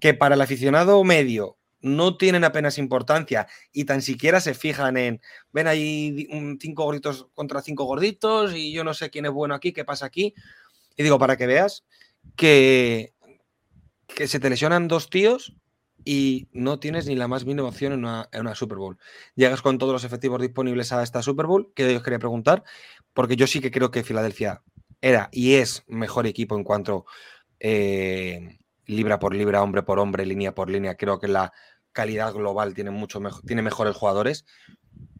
C: que para el aficionado medio no tienen apenas importancia y tan siquiera se fijan en, ven ahí cinco gorditos contra cinco gorditos y yo no sé quién es bueno aquí, qué pasa aquí. Y digo, para que veas que, que se te lesionan dos tíos y no tienes ni la más mínima opción en una, en una, Super Bowl. Llegas con todos los efectivos disponibles a esta Super Bowl, que os quería preguntar, porque yo sí que creo que Filadelfia era y es mejor equipo en cuanto eh, libra por libra, hombre por hombre, línea por línea. Creo que la calidad global tiene mucho mejor, tiene mejores jugadores.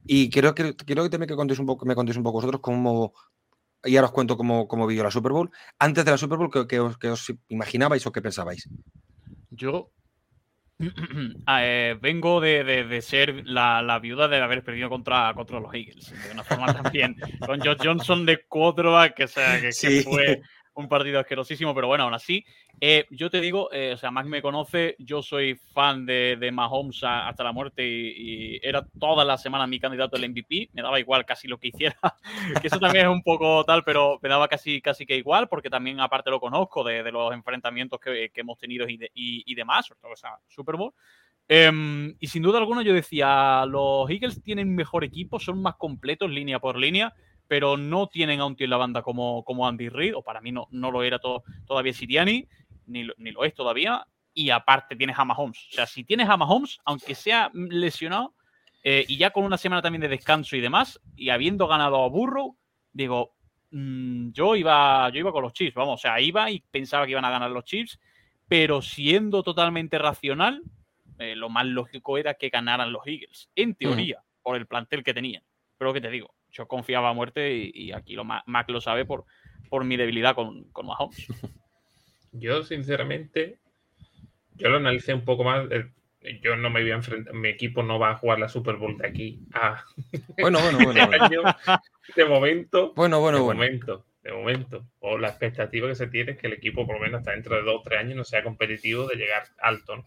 C: Y quiero, que quiero que también que contéis un poco, me contéis un poco vosotros cómo, y ahora os cuento cómo, cómo vivió la Super Bowl. Antes de la Super Bowl, ¿qué, os, os, imaginabais o qué pensabais?
A: Yo eh, vengo de, ser la, viuda de haber perdido contra, contra los Eagles. De una forma también. con Josh Johnson de quarterback, que, sea, que, fue un partido asquerosísimo, pero bueno, aún así, eh, yo te digo, eh, o sea, Mac me conoce, yo soy fan de, de Mahomes hasta la muerte y, era toda la semana mi candidato al MVP, me daba igual casi lo que hiciera, que eso también es un poco tal, pero me daba casi, casi que igual, porque también aparte lo conozco de, de los enfrentamientos que, que, hemos tenido y, y, demás, sobre todo esa Super Bowl. Um, y sin duda alguna yo decía, los Eagles tienen mejor equipo, son más completos línea por línea, pero no tienen a un tío en la banda como, como Andy Reid, o para mí no, no lo era todo, todavía Siriani, ni, ni lo es todavía, y aparte tienes a Mahomes. O sea, si tienes a Mahomes, aunque sea lesionado, eh, y ya con una semana también de descanso y demás, y habiendo ganado a Burrow, digo, mmm, yo, iba, yo iba con los Chiefs, vamos, o sea, iba y pensaba que iban a ganar los Chiefs, pero siendo totalmente racional, eh, lo más lógico era que ganaran los Eagles, en teoría, mm. por el plantel que tenían. Pero que te digo, yo confiaba a muerte y, y aquí lo Mac lo sabe por, por mi debilidad con, con Mahomes.
B: Yo, sinceramente, yo lo analicé un poco más. Eh, yo no me voy a enfrentar, mi equipo no va a jugar la Super Bowl de aquí a.
C: Bueno, bueno, bueno.
B: bueno. de momento.
C: Bueno, bueno,
B: de
C: bueno.
B: momento, de momento. O la expectativa que se tiene es que el equipo, por lo menos hasta dentro de dos o tres años, no sea competitivo de llegar alto. ¿no?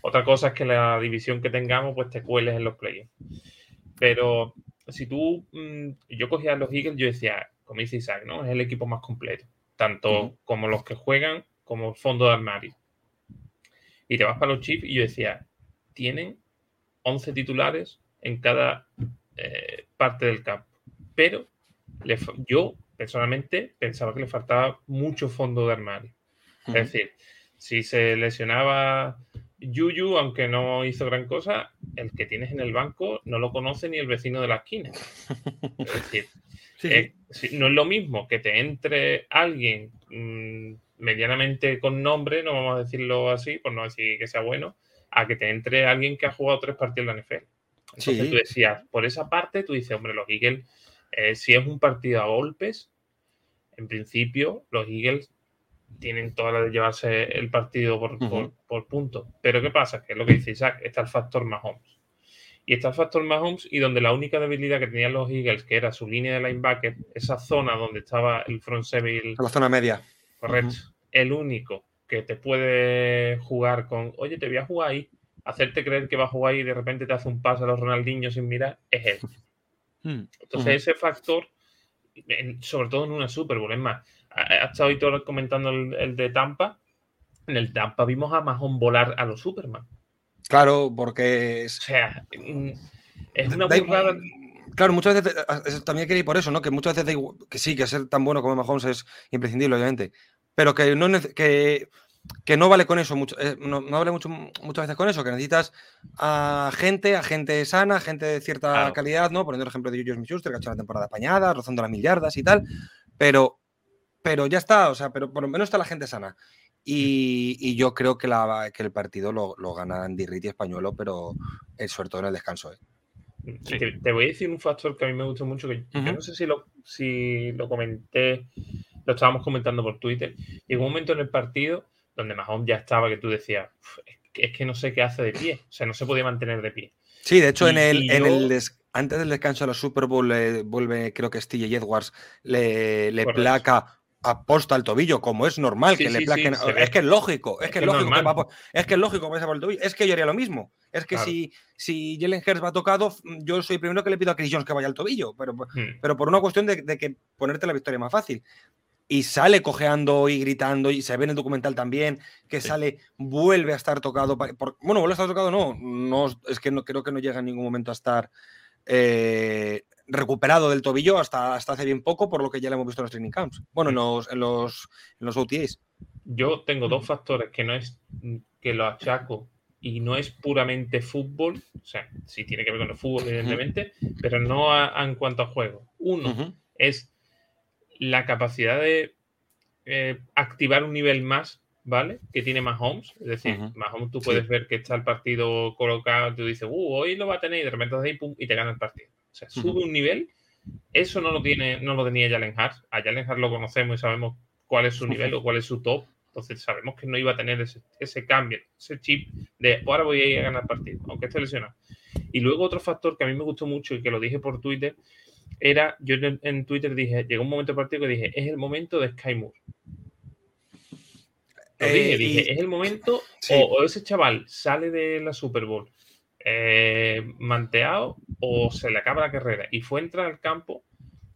B: Otra cosa es que la división que tengamos, pues te cueles en los playoffs. Pero si tú, mmm, yo cogía a los Eagles, yo decía, como dice Isaac, ¿no? Es el equipo más completo, tanto uh -huh. como los que juegan como fondo de armario. Y te vas para los Chiefs y yo decía, tienen 11 titulares en cada eh, parte del campo. Pero le, yo personalmente pensaba que le faltaba mucho fondo de armario. Uh -huh. Es decir, si se lesionaba Yuyu, aunque no hizo gran cosa, el que tienes en el banco no lo conoce ni el vecino de la esquina. Es decir, sí, no es lo mismo que te entre alguien mmm, medianamente con nombre, no vamos a decirlo así, por no decir que sea bueno, a que te entre alguien que ha jugado tres partidos en la NFL. Entonces sí. tú decías, por esa parte, tú dices, hombre, los Eagles, eh, si es un partido a golpes, en principio, los Eagles tienen toda la de llevarse el partido por, uh -huh. por, por puntos. Pero ¿qué pasa? Que es lo que dice Isaac, está el factor Mahomes. Y está el factor Mahomes y donde la única debilidad que tenían los Eagles, que era su línea de linebacker, esa zona donde estaba el front seven.
C: La zona media.
B: Correcto. Uh -huh. El único que te puede jugar con, oye, te voy a jugar ahí, hacerte creer que va a jugar ahí y de repente te hace un pase a los Ronaldinho sin mirar, es él. Entonces uh -huh. ese factor, sobre todo en una Super Bowl, es más, ha estado hoy todo comentando el, el, de Tampa. En el Tampa vimos a Mahon volar a los Superman.
C: Claro, porque es.
B: O sea, mm, es una burrada.
C: Claro, muchas veces también quería ir por eso, ¿no? Que muchas veces que sí, que ser tan bueno como Mahomes es imprescindible, obviamente. Pero que no, que, que no vale con eso, mucho, eh, no, no, vale mucho, muchas veces con eso, que necesitas a gente, a gente sana, gente de cierta claro. calidad, ¿no? Poniendo el ejemplo de Julius Smith-Schuster, que ha hecho la temporada apañada, rozando las mil yardas y tal. Pero pero ya está, o sea, pero por lo menos está la gente sana. Y, y yo creo que, la, que, el partido lo, lo gana Andy Reid y Españolo, pero eh, sobre todo en el descanso. ¿eh?
B: Sí. Te, te, voy a decir un factor que a mí me gustó mucho, que uh -huh. yo no sé si lo, si lo comenté, lo estábamos comentando por Twitter. Llegó un momento en el partido donde Mahomes ya estaba que tú decías, es que, es que no sé qué hace de pie, o sea, no se podía mantener de pie.
C: Sí, de hecho, y, en el, en yo... el des... antes del descanso de la Super Bowl, eh, vuelve, creo que Steve Edwards, le, le placa aposta al tobillo, como es normal sí, que sí, le plaquen. Sí, es que es lógico, es, que es lógico que, va por, es que es lógico que vaya por el tobillo. Es que yo haría lo mismo. Es que claro. si, si Jalen Hurts va tocado, yo soy el primero que le pido a Chris Jones que vaya al tobillo, pero, hmm. pero por una cuestión de, de, que ponerte la victoria más fácil. Y sale cojeando y gritando, y se ve en el documental también, que sale, vuelve a estar tocado. Por, bueno, vuelve a estar tocado, no, no es que no creo que no llega en ningún momento a estar eh, recuperado del tobillo hasta, hasta hace bien poco, por lo que ya lo hemos visto en los training camps. Bueno, en los, en los, en los OTAs.
B: Yo tengo dos factores que no es que lo achaco y no es puramente fútbol, o sea, sí tiene que ver con el fútbol, evidentemente, uh -huh. pero no a, a, en cuanto a juego. Uno uh -huh. es la capacidad de eh, activar un nivel más, ¿vale? Que tiene Mahomes. Es decir, uh -huh. Mahomes tú puedes sí. ver que está el partido colocado, tú dices, uh, hoy lo va a tener y de repente ahí, pum, y te gana el partido. O sea, sube uh -huh. un nivel. Eso no lo tiene, no lo tenía Jalen Hurts. A Jalen Hurts lo conocemos y sabemos cuál es su nivel o cuál es su top. Entonces sabemos que no iba a tener ese, ese cambio, ese chip de ahora voy a ir a ganar partido, aunque esté lesionado. Y luego otro factor que a mí me gustó mucho y que lo dije por Twitter, era, yo en, en Twitter dije, llegó un momento del partido que dije, es el momento de Sky Moore. Lo dije, dije, es el momento, o, ese chaval sale de la Super Bowl manteado o se le acaba la carrera y fue entrar al campo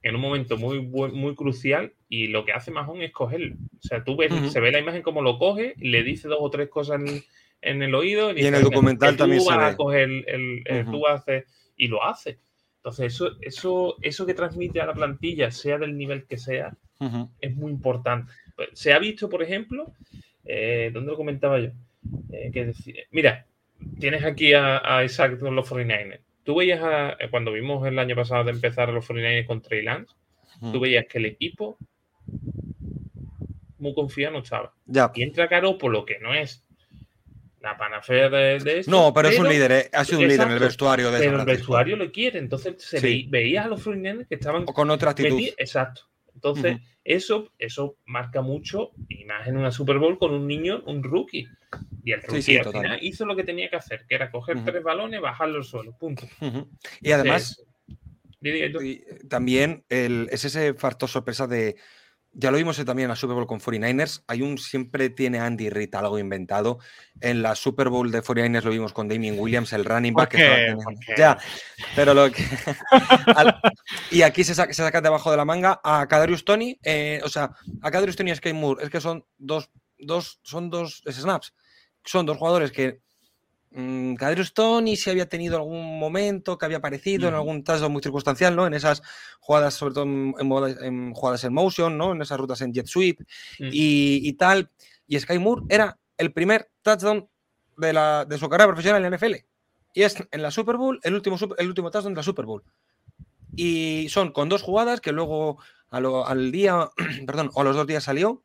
B: en un momento muy, muy crucial y lo que hace Mahon es cogerlo. O sea, tú ves, se ve la imagen como lo coge, le dice dos o tres cosas en, el oído.
C: Y, en el documental también
B: se
C: ve.
B: A coger el, tú haces y lo hace. Entonces, eso, eso, eso que transmite a la plantilla, sea del nivel que sea, es muy importante. Pues, se ha visto, por ejemplo, eh, ¿dónde lo comentaba yo? Eh, que mira, tienes aquí a, a Isaac con los 49ers tú veías eh, cuando vimos el año pasado de empezar los 49ers con Trey Lance, tú veías que el equipo muy confiado no estaba.
C: Ya.
B: Y entra Caro por lo que no es la panacea de, de
C: No, pero, es un líder, eh, ha sido un líder en el vestuario de
B: Pero el vestuario lo quiere, entonces se veía a los 49ers que estaban
C: con otra actitud.
B: exacto. Entonces, eso, eso marca mucho, y más en una Super Bowl con un niño, un rookie. Y el rookie hizo lo que tenía que hacer, que era coger tres balones, bajarlo al suelo, punto.
C: Y además, también es ese factor sorpresa de ya lo vimos también en la Super Bowl con 49ers. Hay un siempre tiene Andy Reid algo inventado. En la Super Bowl de 49ers lo vimos con Damien Williams, el running back. Que ya, pero lo que. y aquí se saca, se saca debajo de la manga a Kadarius Tony. Eh, o sea, a Kadarius Tony y a Sky Moore. Es que son dos, dos, son dos snaps. Son dos jugadores que mmm, Tony si había tenido algún momento que había aparecido en algún touchdown muy circunstancial, ¿no? En esas jugadas, sobre todo en, jugadas en motion, ¿no? En esas rutas en jet sweep y, tal. Y Sky Moore era el primer touchdown de, la, de su carrera profesional en la NFL. Y es en la Super Bowl, el último, el último touchdown de la Super Bowl. Y son con dos jugadas que luego al día, perdón, o a los dos días salió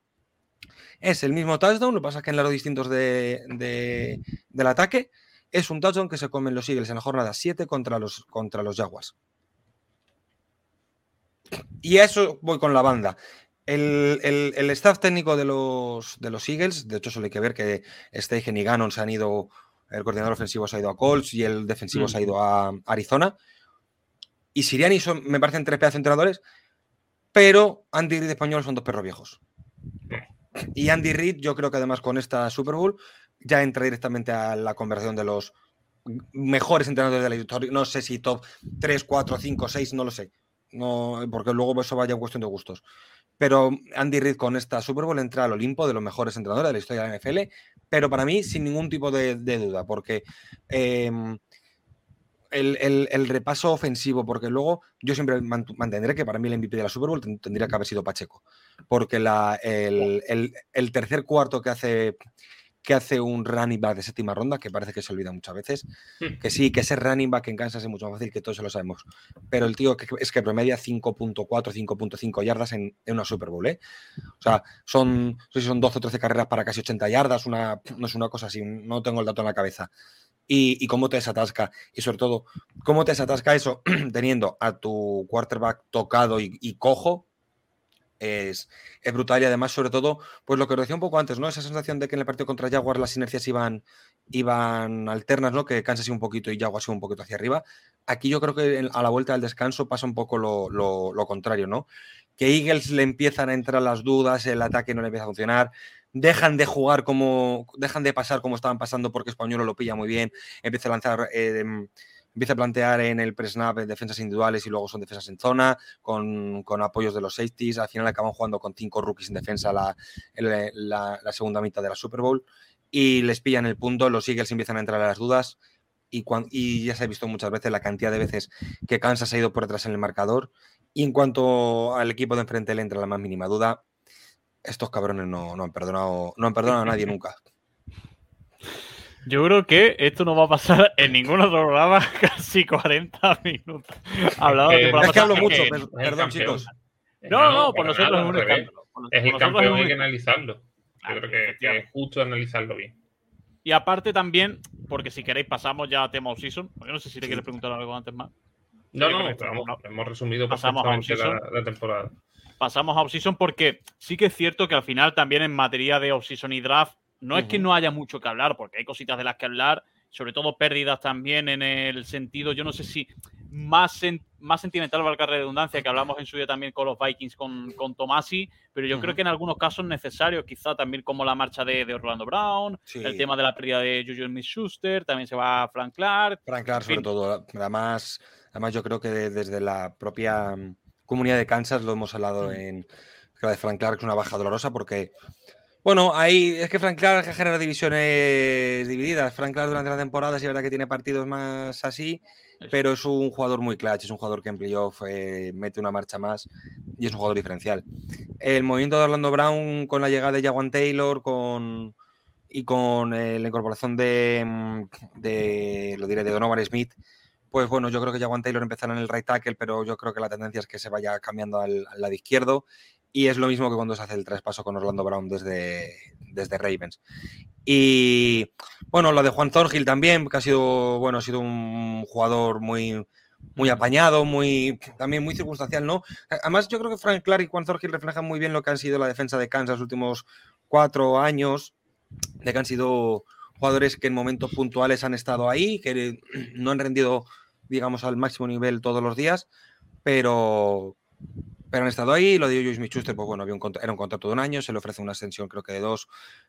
C: es el mismo touchdown, lo que pasa es que en lados distintos de, del ataque. Es un touchdown que se comen los Eagles en la jornada 7 contra los, contra los Jaguars. Y a eso voy con la banda. El, staff técnico de los, de los Eagles, de hecho, solo hay que ver que Steigen y Gannon se han ido, el coordinador ofensivo se ha ido a Colts y el defensivo se ha ido a Arizona. Y Siriani son, me parecen tres pedazos entrenadores, pero Andy Reid español son dos perros viejos. Y Andy Reid, yo creo que además con esta Super Bowl ya entra directamente a la conversación de los mejores entrenadores de la historia. No sé si top 3, 4, 5, 6, no lo sé. No, porque luego eso vaya en cuestión de gustos. Pero Andy Reid con esta Super Bowl entra al Olimpo de los mejores entrenadores de la historia de la NFL, pero para mí sin ningún tipo de, duda, porque em, el, repaso ofensivo, porque luego yo siempre mantendré que para mí el MVP de la Super Bowl tendría que haber sido Pacheco, porque la, el, tercer cuarto que hace que hace un running back de séptima ronda, que parece que se olvida muchas veces, que sí, que ese running back en Kansas es mucho más fácil, que todos se lo sabemos, pero el tío es que promedia 5.4, 5.5 yardas en, una Super Bowl, ¿eh? O sea, son, no sé si son 12 o 13 carreras para casi 80 yardas, una, no es una cosa así, no tengo el dato en la cabeza y, cómo te desatasca. Y sobre todo, cómo te desatasca eso teniendo a tu quarterback tocado y, cojo. Es, brutal y además, sobre todo, pues lo que os decía un poco antes, ¿no? Esa sensación de que en el partido contra Jaguar las inercias iban, iban alternas, ¿no? Que Kansas iba un poquito y Jaguar iba un poquito hacia arriba. Aquí yo creo que a la vuelta del descanso pasa un poco lo, lo contrario, ¿no? Que Eagles le empiezan a entrar las dudas, el ataque no le empieza a funcionar, dejan de jugar como, dejan de pasar como estaban pasando porque Español lo pilla muy bien, empieza a lanzar, eh, empieza a plantear en el pre-snap defensas individuales y luego son defensas en zona, con, apoyos de los safeties, al final acaban jugando con cinco rookies en defensa la, la, segunda mitad de la Super Bowl y les pillan el punto, los Eagles empiezan a entrar a las dudas y, y ya se ha visto muchas veces la cantidad de veces que Kansas ha ido por detrás en el marcador y en cuanto al equipo de enfrente le entra la más mínima duda, estos cabrones no, han perdonado, no han perdonado a nadie nunca.
A: Yo creo que esto no va a pasar en ningún otro programa casi 40 minutos.
C: Hablado eh, es que hablo mucho, perdón, chicos.
A: No, no, por nosotros es un escándalo.
B: Es el campeón, hay que analizarlo. Yo creo que, es justo analizarlo bien.
A: Y aparte también, porque si queréis pasamos ya a tema off-season. Yo no sé si te quieres preguntar algo antes más.
B: No, no, pero hemos resumido
A: pasamos
B: la, la temporada
A: pasamos a off-season porque sí que es cierto que al final también en materia de off-season y draft no es que no haya mucho que hablar, porque hay cositas de las que hablar, sobre todo pérdidas también en el sentido, yo no sé si más, más sentimental, valga la redundancia, que hablamos en su día también con los Vikings, con, con Tomasi, pero yo creo que en algunos casos necesarios, quizá también como la marcha de, Orlando Brown, el tema de la pérdida de Juju Smith-Schuster, también se va Frank Clark.
C: Frank Clark, sobre todo. Además, además, yo creo que desde la propia comunidad de Kansas lo hemos hablado en la de Frank Clark es una baja dolorosa porque bueno, ahí es que Frank Clark genera divisiones divididas. Frank Clark durante la temporada sí es verdad que tiene partidos más así, pero es un jugador muy clutch, es un jugador que en playoff eh, mete una marcha más y es un jugador diferencial. El movimiento de Orlando Brown con la llegada de Jawan Taylor con, y con eh, la incorporación de, mm, de, lo diré, de Donovan Smith, pues bueno, yo creo que Jawan Taylor empezará en el right tackle, pero yo creo que la tendencia es que se vaya cambiando al, al lado izquierdo y es lo mismo que cuando se hace el traspaso con Orlando Brown desde, desde Ravens. Y bueno, lo de Juan Thornhill también, que ha sido, bueno, ha sido un jugador muy, muy apañado, muy, también muy circunstancial, ¿no? Además, yo creo que Frank Clark y Juan Thornhill reflejan muy bien lo que han sido la defensa de Kansas los últimos cuatro años, de que han sido jugadores que en momentos puntuales han estado ahí, que no han rendido, digamos, al máximo nivel todos los días, pero, han estado ahí, lo de Joyce Michuster, pues bueno, había un, era un contrato de un año, se le ofrece una extensión creo que de dos,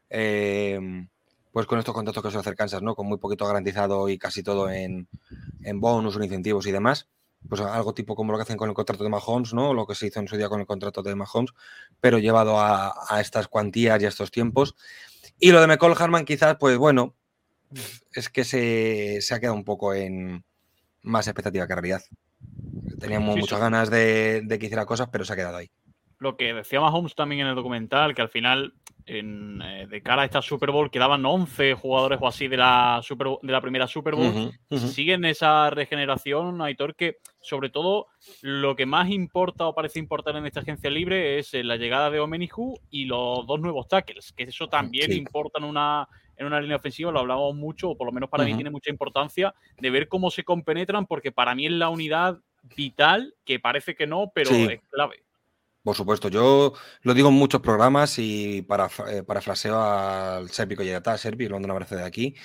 C: em, pues con estos contratos que se hacer Kansas, ¿no? Con muy poquito garantizado y casi todo en, en bonus, en incentivos y demás. Pues algo tipo como lo que hacen con el contrato de Mahomes, ¿no? Lo que se hizo en su día con el contrato de Mahomes, pero llevado a, estas cuantías y a estos tiempos. Y lo de McCall Harman, quizás, pues bueno, es que se, se ha quedado un poco en más expectativa que realidad. Teníamos muchas ganas de, que hiciera cosas, pero se ha quedado ahí.
A: Lo que decía Mahomes también en el documental, que al final, eh, de cara a esta Super Bowl, quedaban 11 jugadores o así de la, Super, de la primera Super Bowl. Siguen esa regeneración, Aitor, que sobre todo lo que más importa o parece importar en esta agencia libre es eh, la llegada de Omenihu y los dos nuevos tackles, que eso también importa en una, en una línea ofensiva, lo hablamos mucho, o por lo menos para mí tiene mucha importancia, de ver cómo se compenetran, porque para mí es la unidad vital, que parece que no, pero es clave.
C: Por supuesto, yo lo digo en muchos programas y para, eh, parafraseo al Serpi Collerata, Serpi, lo mando un abrazo de aquí,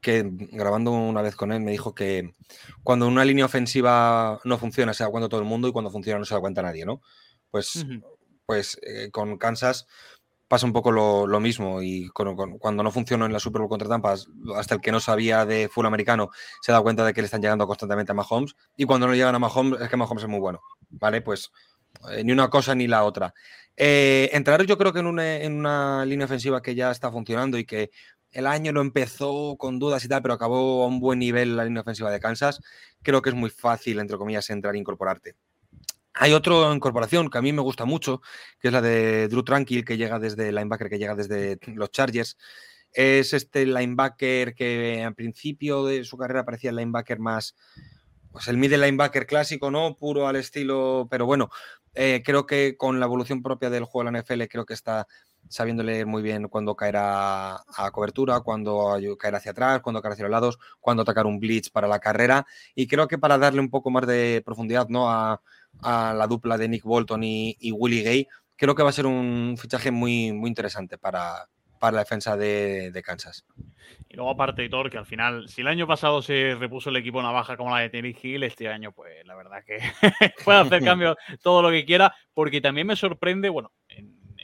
C: que grabando una vez con él me dijo que cuando una línea ofensiva no funciona se da cuenta todo el mundo y cuando funciona no se da cuenta nadie, ¿no? Pues, pues eh, con Kansas pasa un poco lo, mismo y cuando no funcionó en la Super Bowl contra Tampa, hasta el que no sabía de fútbol americano se da cuenta de que le están llegando constantemente a Mahomes y cuando no llegan a Mahomes es que Mahomes es muy bueno, ¿vale? Pues eh, ni una cosa ni la otra. Eh, entrar yo creo que en una, línea ofensiva que ya está funcionando y que el año lo empezó con dudas y tal, pero acabó a un buen nivel la línea ofensiva de Kansas, creo que es muy fácil, entre comillas, entrar e incorporarte. Hay otra incorporación que a mí me gusta mucho, que es la de Drew Tranquil, que llega desde linebacker, que llega desde los Chargers. Es este linebacker que al principio de su carrera parecía el linebacker más, pues el middle linebacker clásico, ¿no? Puro al estilo, pero bueno, eh, creo que con la evolución propia del juego de la NFL, creo que está sabiendo leer muy bien cuándo caer a, cobertura, cuándo caer hacia atrás, cuándo caer hacia los lados, cuándo atacar un blitz para la carrera. Y creo que para darle un poco más de profundidad, ¿no? A, a la dupla de Nick Bolton y, Willie Gay, creo que va a ser un fichaje muy, muy interesante para, para la defensa de, Kansas.
A: Y luego aparte, Thor, que al final, si el año pasado se repuso el equipo una baja como la de Terry Hill, este año, pues la verdad que puede hacer cambios todo lo que quiera, porque también me sorprende, bueno,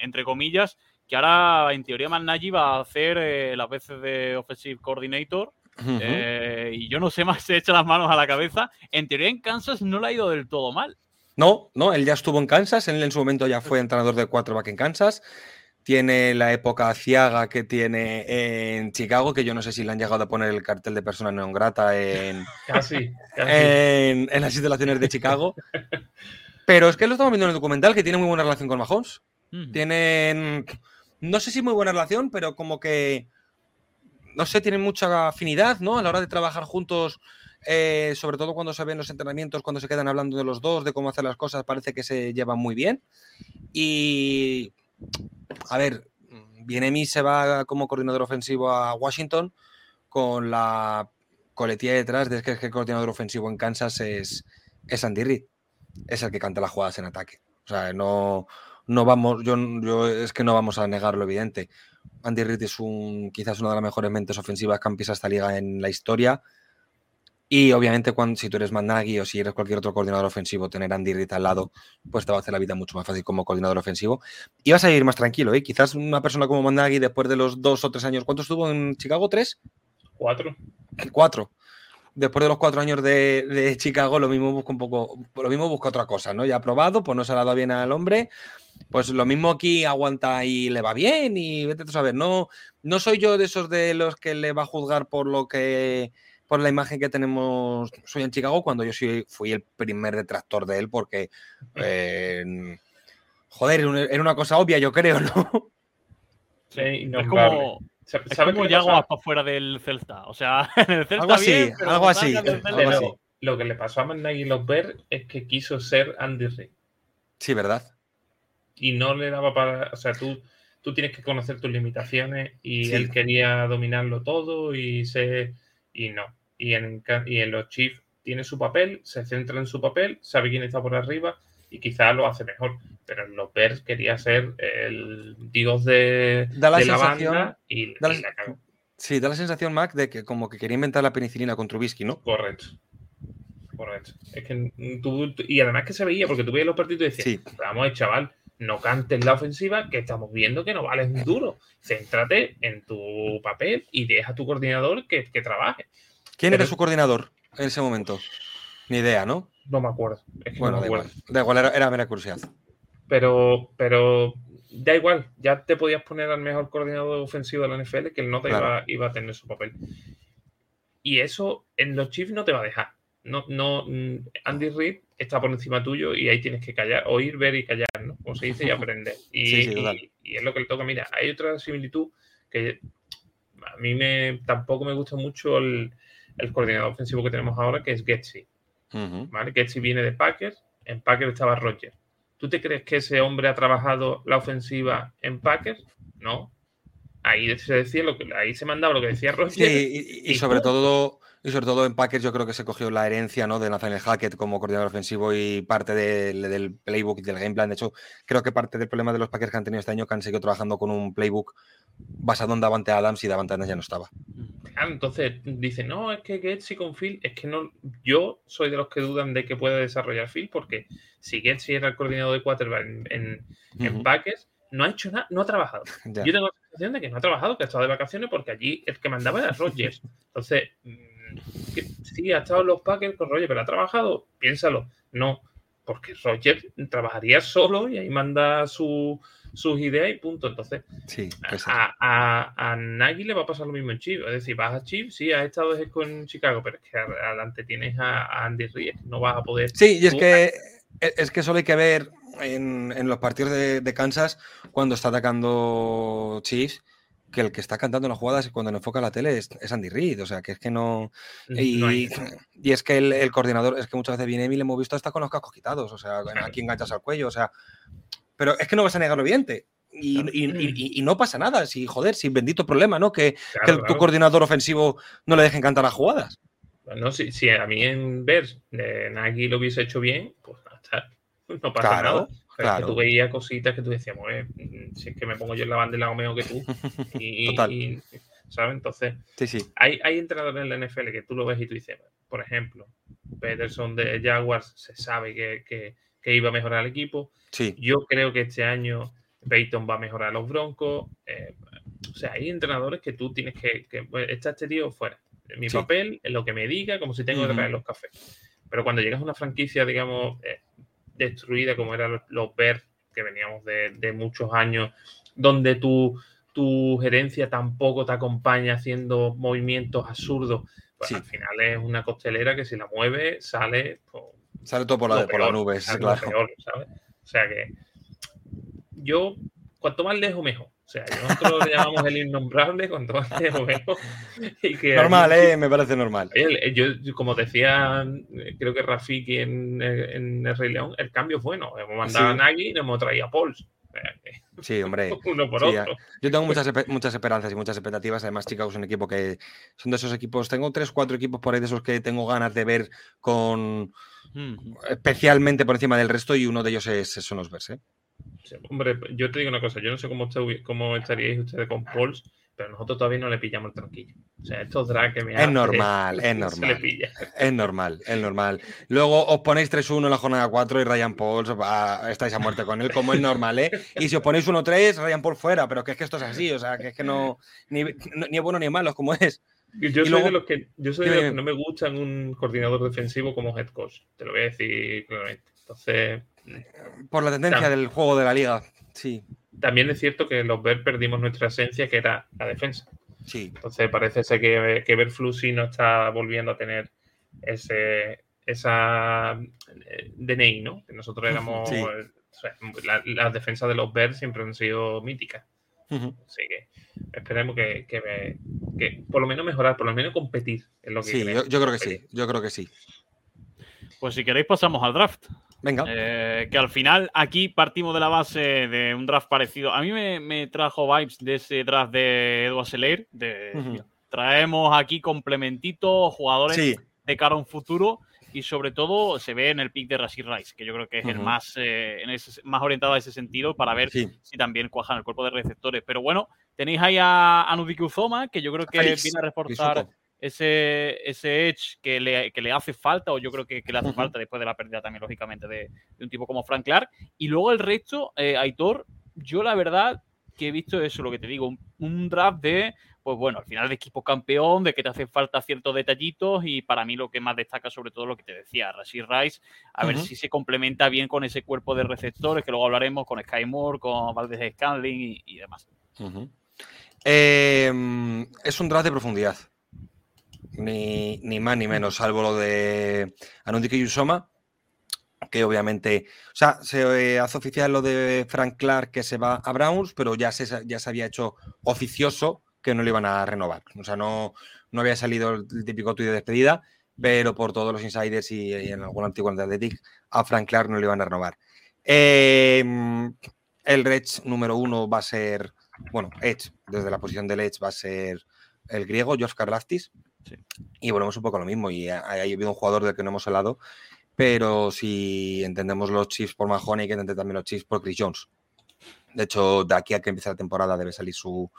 A: entre comillas, que ahora en teoría Nagy va a hacer eh, las veces de Offensive Coordinator. Eh, y yo no sé más, se echa las manos a la cabeza. En teoría en Kansas no le ha ido del todo mal.
C: No, no, él ya estuvo en Kansas, él en su momento ya fue entrenador de quarterback en Kansas. Tiene la época ciaga que tiene en Chicago, que yo no sé si le han llegado a poner el cartel de persona no grata en,
B: casi,
C: En, las instalaciones de Chicago. Pero es que lo estamos viendo en el documental, que tiene muy buena relación con Mahomes. Tienen, no sé si muy buena relación, pero como que, no sé, tienen mucha afinidad, ¿no? A la hora de trabajar juntos eh, sobre todo cuando se ven los entrenamientos, cuando se quedan hablando de los dos, de cómo hacer las cosas, parece que se llevan muy bien. Y, a ver, Bienemi se va como coordinador ofensivo a Washington con la coletilla detrás de que, el coordinador ofensivo en Kansas es, es Andy Reid. Es el que canta las jugadas en ataque. O sea, no, no vamos, yo, yo es que no vamos a negar lo evidente. Andy Reid es un, quizás una de las mejores mentes ofensivas que han esta liga en la historia Y obviamente, cuando, si tú eres Mandagi o si eres cualquier otro coordinador ofensivo, tener a Andy Reid al lado, pues te va a hacer la vida mucho más fácil como coordinador ofensivo. Y vas a ir más tranquilo, ¿eh? Quizás una persona como Mandagi, después de los dos o tres años, ¿cuántos estuvo en Chicago? ¿Tres?
B: Cuatro.
C: Cuatro. Después de los cuatro años de, de Chicago, lo mismo busca un poco, lo mismo busca otra cosa, ¿no? Ya ha probado, pues no se ha dado bien al hombre. Pues lo mismo aquí aguanta y le va bien y vete a saber. No, no soy yo de esos de los que le va a juzgar por lo que por la imagen que tenemos soy en Chicago cuando yo sí fui el primer detractor de él porque eh, joder era una cosa obvia yo creo no
B: sí, no
A: es como es como Yaguas para fuera del Celta. O sea en el Celta
C: algo así
A: bien,
C: algo así,
B: algo así. lo que le pasó a Managui los Bears es que quiso ser Andy Reid.
C: Sí verdad
B: y no le daba para o sea tú tú tienes que conocer tus limitaciones y sí. él quería dominarlo todo y se y no y en, y en los Chiefs tiene su papel, se centra en su papel, sabe quién está por arriba y quizás lo hace mejor. Pero en los Bears quería ser el dios de,
C: da la,
B: de la banda y,
C: da la,
B: y la cagó.
C: Sí, da la sensación, Mac, de que como que quería inventar la penicilina con Trubisky, ¿no?
B: Correcto. Correcto. Es que tú, y además que se veía, porque tú veías los partidos y decías,
C: Sí.
B: vamos, eh, chaval, no cantes la ofensiva, que estamos viendo que no vales un duro. Céntrate en tu papel y deja a tu coordinador que, que trabaje.
C: ¿Quién
B: Pero-
C: era su coordinador en ese momento? Ni idea, ¿no?
B: No me acuerdo. Es que
C: Bueno,
B: no
C: da
B: me acuerdo.
C: igual. Da igual, era, era mera curiosidad.
B: Pero, pero da igual, ya te podías poner al mejor coordinador ofensivo de la NFL que él no te
C: Claro.
B: iba, iba a tener su papel. Y eso en los Chiefs no te va a dejar. No, no, mm, Andy Reid está por encima tuyo y ahí tienes que callar, oír, ver y callar, ¿no? Como se dice, y aprender. Y,
C: Sí, sí, total.
B: y- y es lo que le toca. Mira, hay otra similitud que a mí me tampoco me gusta mucho el, el coordinador ofensivo que tenemos ahora, que es Getsy.
C: Ujú.
B: ¿vale? Getsy viene de Packers, en Packers estaba Roger. ¿Tú te crees que ese hombre ha trabajado la ofensiva en Packers? No. Ahí se decía lo que ahí se mandaba lo que decía Roger.
C: Sí, y, y- y
B: ¿Y
C: sobre todo, y sobre todo en Packers yo creo que se cogió la herencia ¿no? de Nathaniel Hackett como coordinador ofensivo y parte del, del playbook y del game plan. De hecho, creo que parte del problema de los Packers que han tenido este año que han seguido trabajando con un playbook basado en Davante Adams y Davante Adams ya no estaba.
B: Claro, entonces dice, no, es que Getsy con Phil, es que no, yo soy de los que dudan de que puede desarrollar Phil, porque si Getsy era el coordinador de quarterback en, en. Packers, no ha hecho nada, no ha trabajado.
C: Ya.
B: Yo tengo la sensación de que no ha trabajado, que ha estado de vacaciones, porque allí el que mandaba era Rogers. Entonces, mm, que sí, ha estado en los Packers con Rogers, pero ha trabajado, piénsalo. No, porque Rogers trabajaría solo y ahí manda su- sus ideas y punto. Entonces,
C: Sí, pues
B: a, a, a Nagy le va a pasar lo mismo en Chiefs. Es decir, vas a Chiefs, sí, has estado con Chicago, pero es que adelante tienes a, a Andy Reid, no vas a poder.
C: Sí, y es que, e, es que solo hay que ver en, en los partidos de, de Kansas cuando está atacando Chiefs que el que está cantando las jugadas cuando le enfoca la tele es, es Andy Reid. O sea, que es que no. Y,
B: no hay-
C: y es que el, el coordinador, es que muchas veces viene y le hemos visto hasta con los cascos quitados. O sea, aquí enganchas al cuello. O sea, pero es que no vas a negarlo evidente. Y,
B: Claro.
C: y- y- no pasa nada. Si, joder, sin bendito problema, ¿no? Que,
B: claro,
C: que el- tu coordinador ofensivo no le deje encantar las jugadas.
B: No, si, si a mí en Bears de Nagy lo hubiese hecho bien, pues está. No pasa
C: Claro,
B: nada. Pero es que
C: claro.
B: tú veías cositas que tú decías, "Joder, mm, si es que me pongo yo en la bandera mejor que tú. Y,
C: Total.
B: y- ¿sabes? Entonces,
C: Sí, sí.
B: hay, hay entrenadores en la NFL que tú lo ves y tú dices, por ejemplo, Peterson de Jaguars se sabe que, que- que iba a mejorar el equipo.
C: Sí.
B: Yo creo que este año Peyton va a mejorar a los Broncos. eh, o sea, hay entrenadores que tú tienes que. que pues, está este tío fuera. Mi papel, en lo que me diga, como si tengo que traer los cafés. Pero cuando llegas a una franquicia, digamos, eh, destruida como eran los, Bears, que veníamos de, de muchos años, donde tu, tu gerencia tampoco te acompaña haciendo movimientos absurdos, pues
C: Sí.
B: al final es una costelera que si la mueve, sale. pues,
C: Sale todo por, la, por
B: sale lo
C: claro.
B: peor, ¿sabes? O sea que yo, cuanto más lejos, mejor. O sea, nosotros le llamamos el innombrable, cuanto más lejos, mejor. Y que
C: Normal,
B: aquí-
C: ¿eh? Me parece normal.
B: Oye, yo, como decía, eh, creo que Rafiki en, en El Rey León, el cambio es bueno. Hemos mandado
C: Sí.
B: a Nagy y nos hemos traído a Pauls.
C: Sí, hombre.
B: Uno por
C: Sí,
B: otro.
C: Yo tengo muchas, muchas esperanzas y muchas expectativas. Además, Chicago es un equipo que son de esos equipos. Tengo tres, cuatro equipos por ahí de esos que tengo ganas de ver con especialmente por encima del resto y uno de ellos es, son los Bears. ¿eh?
B: Hombre, yo te digo una cosa, yo no sé cómo, está- cómo estaríais ustedes con Pauls, pero nosotros todavía no le pillamos el tranquillo. O sea, estos drag que me
C: Es normal, es normal. Es normal, es normal. Luego os ponéis 3-1 en la jornada 4 y Ryan Paul estáis a muerte con él, como es normal, ¿eh? Y si os ponéis 1-3, Ryan Paul fuera, pero que es que esto es así, o sea, que es que no, ni, ni bueno ni malo, como es.
B: Yo soy, de los que, yo soy de los que no me gustan un coordinador defensivo como head coach, te lo voy a decir claramente. Entonces.
C: Por la tendencia del juego de la liga, sí.
B: También es cierto que los Bears perdimos nuestra esencia, que era la defensa.
C: Sí.
B: Entonces parece ser que, que sí no está volviendo a tener ese esa eh, DNI, ¿no? Que nosotros éramos. las defensas de los Bears siempre han sido míticas. Así que esperemos que, que, por lo menos mejorar, por lo menos competir en lo que
C: Sí, yo, creo que sí, yo creo que sí.
A: Pues si queréis pasamos al draft.
C: Venga.
A: Eh, que al final aquí partimos de la base de un draft parecido. A mí me, trajo vibes de ese draft de Edward Seller. De, Traemos aquí complementitos, jugadores de cara a un futuro y sobre todo se ve en el pick de Rashid Rice, que yo creo que es el más, eh, en ese, más orientado a ese sentido para ver si también cuajan el cuerpo de receptores. Pero bueno, tenéis ahí a, a Uzoma, que yo creo que viene a reforzar ese, ese edge que le, que le, hace falta, o yo creo que, le hace falta después de la pérdida también, lógicamente, de, un tipo como Frank Clark. Y luego el resto, eh, Aitor, yo la verdad que he visto eso, lo que te digo, un, draft de, pues bueno, al final de equipo campeón, de que te hacen falta ciertos detallitos y para mí lo que más destaca sobre todo lo que te decía, Rashid Rice, a ver si se complementa bien con ese cuerpo de receptores que luego hablaremos con Sky Moore, con Valdez Scanling y, demás.
C: Em, es un draft de profundidad ni, ni más ni menos, salvo lo de y Yusoma, que obviamente, o sea, se eh, hace oficial lo de Frank Clark que se va a Browns, pero ya se, ya se había hecho oficioso que no le iban a renovar. O sea, no, no había salido el típico tuit de despedida, pero por todos los insiders y, en algún antiguo de Athletic, a Frank Clark no le iban a renovar. Em, el Reds número uno va a ser, bueno, Edge, desde la posición del Edge va a ser el griego, George Karlaftis, y volvemos un poco a lo mismo. Y ha, habido un jugador del que no hemos hablado, pero si entendemos los chips por Mahoney, hay que entender también los chips por Chris Jones. De hecho, de aquí a que empiece la temporada debe salir su,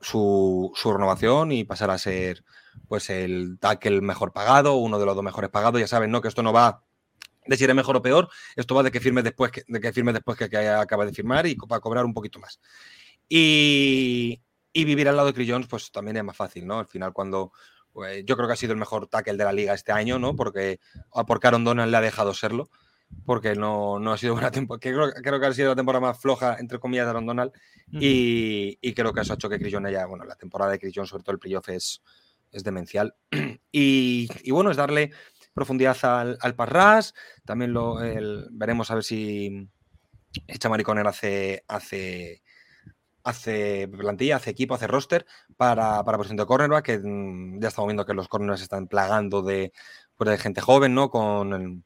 C: su, renovación y pasar a ser pues el tackle mejor pagado, uno de los dos mejores pagados. Ya saben, ¿no? Que esto no va de si eres mejor o peor, esto va de que firme después que, de que firme después que, que acaba de firmar y para cobrar un poquito más. Y, y vivir al lado de Chris Jones, pues también es más fácil, ¿no? Al final, cuando pues, yo creo que ha sido el mejor tackle de la liga este año, ¿no? Porque, ah, porque Aaron Donald le ha dejado serlo, porque no, ha sido una temporada. Creo, creo, que ha sido la temporada más floja, entre comillas, de Aaron Donald. y, creo que eso ha hecho que Chris Jones ya, bueno, la temporada de Chris Jones, sobre todo el playoff, es, es demencial. Y, bueno, es darle profundidad al, al Parras. También lo veremos a ver si Chamariconer hace, hace hace plantilla, hace equipo, hace roster para, para posición de cornerback, que mm, ya estamos viendo que los cornerbacks están plagando de, pues, de gente joven, ¿no? Con el,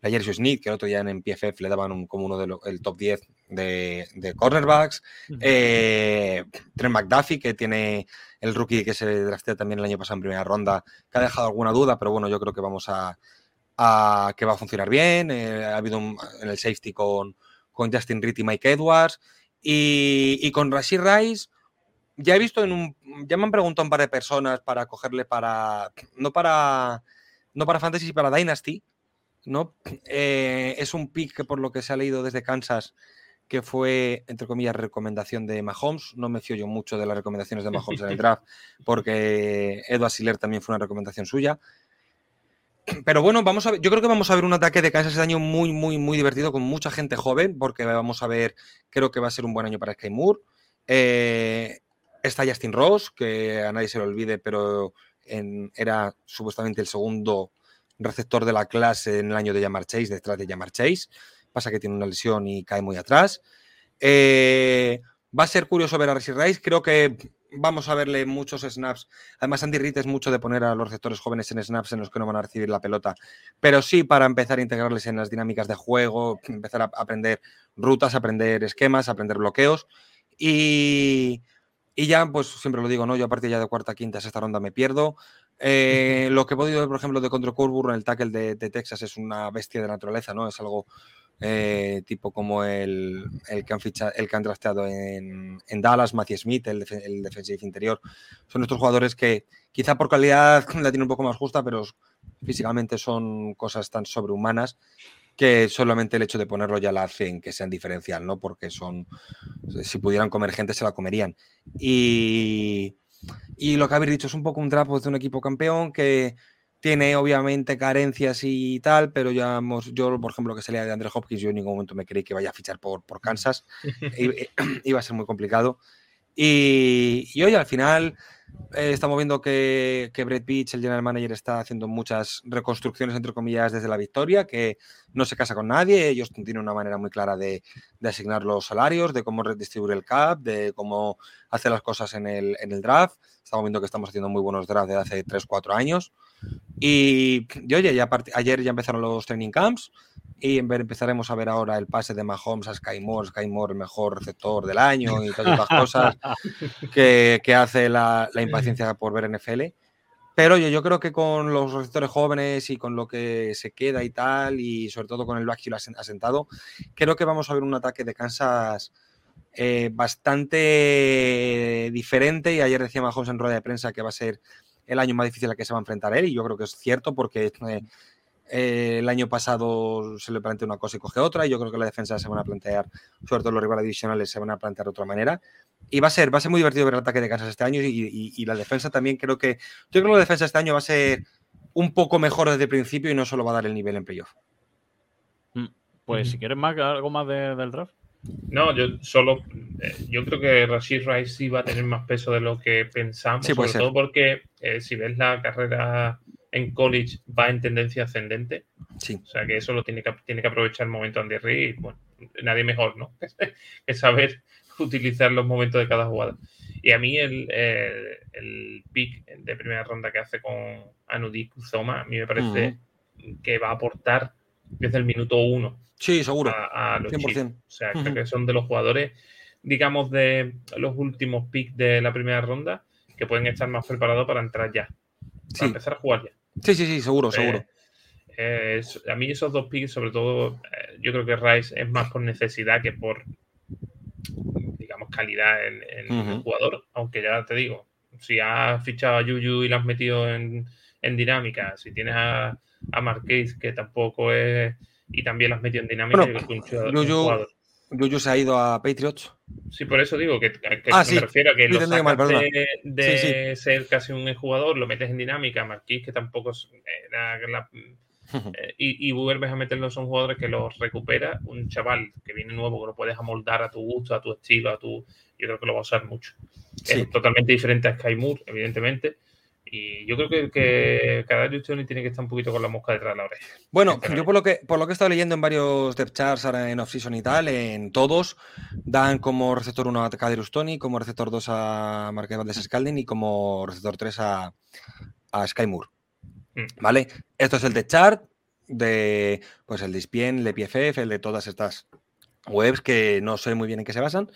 C: la Jersey Smith, que el otro día en PFF le daban como uno del top 10 de, de cornerbacks. Eh, Trent McDuffie, que tiene el rookie que se draftea también el año pasado en primera ronda, que ha dejado alguna duda, pero bueno, yo creo que vamos a, a que va a funcionar bien. Eh, ha habido un, en el safety con, con Justin Reed y Mike Edwards. Y, con Rashid Rice, ya he visto en un. Ya me han preguntado un par de personas para cogerle para. No para. No para Fantasy, para Dynasty. ¿no? Eh, es un pick que por lo que se ha leído desde Kansas, que fue, entre comillas, recomendación de Mahomes. No me fío yo mucho de las recomendaciones de Mahomes en el draft, porque Edward Siller también fue una recomendación suya. Pero bueno, vamos a ver, yo creo que vamos a ver un ataque de Kansas este año muy, muy, muy divertido con mucha gente joven, porque vamos a ver, creo que va a ser un buen año para Sky. Eh, está Justin Ross, que a nadie se lo olvide, pero era supuestamente el segundo receptor de la clase en el año de Jamar Chase, detrás de Jamar Chase. Pasa que tiene una lesión y cae muy atrás. Eh, va a ser curioso ver a Rice Rice. Creo que vamos a verle muchos snaps. Además, Andy Reid es mucho de poner a los receptores jóvenes en snaps en los que no van a recibir la pelota, pero sí para empezar a integrarles en las dinámicas de juego, empezar a aprender rutas, aprender esquemas, aprender bloqueos. Y, ya, pues siempre lo digo, ¿no? Yo a partir ya de cuarta, quinta, sexta ronda me pierdo. Eh, lo que he podido ver, por ejemplo, de Contra Corbur en el tackle de, Texas es una bestia de naturaleza, ¿no? Es algo eh, tipo como el, que han fichado, el que han trasteado en, Dallas, Matthew Smith, el, el defensive interior. Son estos jugadores que quizá por calidad la tienen un poco más justa, pero físicamente son cosas tan sobrehumanas que solamente el hecho de ponerlo ya la hacen que sean diferencial, ¿no? Porque son, si pudieran comer gente, se la comerían. Y, y lo que habéis dicho es un poco un trapo de un equipo campeón que tiene obviamente carencias y tal, pero ya hemos, yo, por ejemplo, que salía de Andrew Hopkins, yo en ningún momento me creí que vaya a fichar por, por Kansas. Iba a ser muy complicado. Y, y hoy al final eh, estamos viendo que, que Brett Beach, el general manager, está haciendo muchas reconstrucciones, entre comillas, desde la victoria, que no se casa con nadie. Ellos tienen una manera muy clara de, de asignar los salarios, de cómo redistribuir el cap, de cómo hacer las cosas en el, en el draft. Estamos viendo que estamos haciendo muy buenos drafts desde hace 3-4 años. Y, y oye, ya ayer ya empezaron los training camps. Y empezaremos a ver ahora el pase de Mahomes a Sky Moore, Sky Moore el mejor receptor del año y todas las cosas que, que hace la, la, impaciencia por ver NFL. Pero yo, yo creo que con los receptores jóvenes y con lo que se queda y tal, y sobre todo con el backfield asentado, creo que vamos a ver un ataque de Kansas eh, bastante diferente. Y ayer decía Mahomes en rueda de prensa que va a ser el año más difícil al que se va a enfrentar él, y yo creo que es cierto porque eh, eh, el año pasado se le planteó una cosa y coge otra, y yo creo que la defensa se van a plantear, sobre todo los rivales divisionales, se van a plantear de otra manera. Y va a ser, va a ser muy divertido ver el ataque de Kansas este año y, la defensa también creo que. Yo creo que la defensa este año va a ser un poco mejor desde el principio y no solo va a dar el nivel en playoff.
A: Mm, pues si quieres más, algo más del draft.
B: No, yo solo. Eh, yo creo que Rashid Rice sí va a tener más peso de lo que pensamos. sobre todo porque eh, si ves la carrera en college va en tendencia ascendente.
C: Sí.
B: O sea que eso lo tiene que, tiene que aprovechar el momento Andy Reid. Bueno, nadie mejor, ¿no? que saber utilizar los momentos de cada jugada. Y a mí el, el, pick de primera ronda que hace con Anudik Zoma, a mí me parece que va a aportar desde el minuto uno.
C: Sí, seguro.
B: A, los 100%. O sea, creo que son de los jugadores, digamos, de los últimos picks de la primera ronda que pueden estar más preparados para entrar ya. Para empezar a jugar ya.
C: Sí, sí, sí, seguro, seguro.
B: Eh, a mí esos dos picks, sobre todo, eh, yo creo que Rice es más por necesidad que por, digamos, calidad en, el jugador. Aunque ya te digo, si has fichado a Yuyu y lo has metido en, dinámica, si tienes a, a Marquez, que tampoco es, y también lo has metido en dinámica, yo creo que un,
C: jugador. Yuyu se ha ido a Patriots.
B: Sí, por eso digo que, ah, me refiero a que lo sacas de, ser casi un jugador, lo metes en dinámica, Marquis, que tampoco es la, eh, y, y, vuelves a meterlos son jugadores que los recupera un chaval que viene nuevo, que lo puedes amoldar a tu gusto, a tu estilo, a tu. Yo creo que lo va a usar mucho. Es totalmente diferente a Sky Moore, evidentemente, y yo creo que, que cada Tony tiene que estar un poquito con la mosca detrás de la oreja.
C: Bueno, yo por lo que por lo que he estado leyendo en varios depth charts ahora en off-season y tal, en todos dan como receptor 1 a Kaderus Tony, como receptor 2 a Marquez Valdez Scalding y como receptor 3 a, a Sky Moore. Mm. ¿Vale? Esto es el depth chart de pues el de ESPN, el de PFF, el de todas estas webs que no sé muy bien en qué se basan.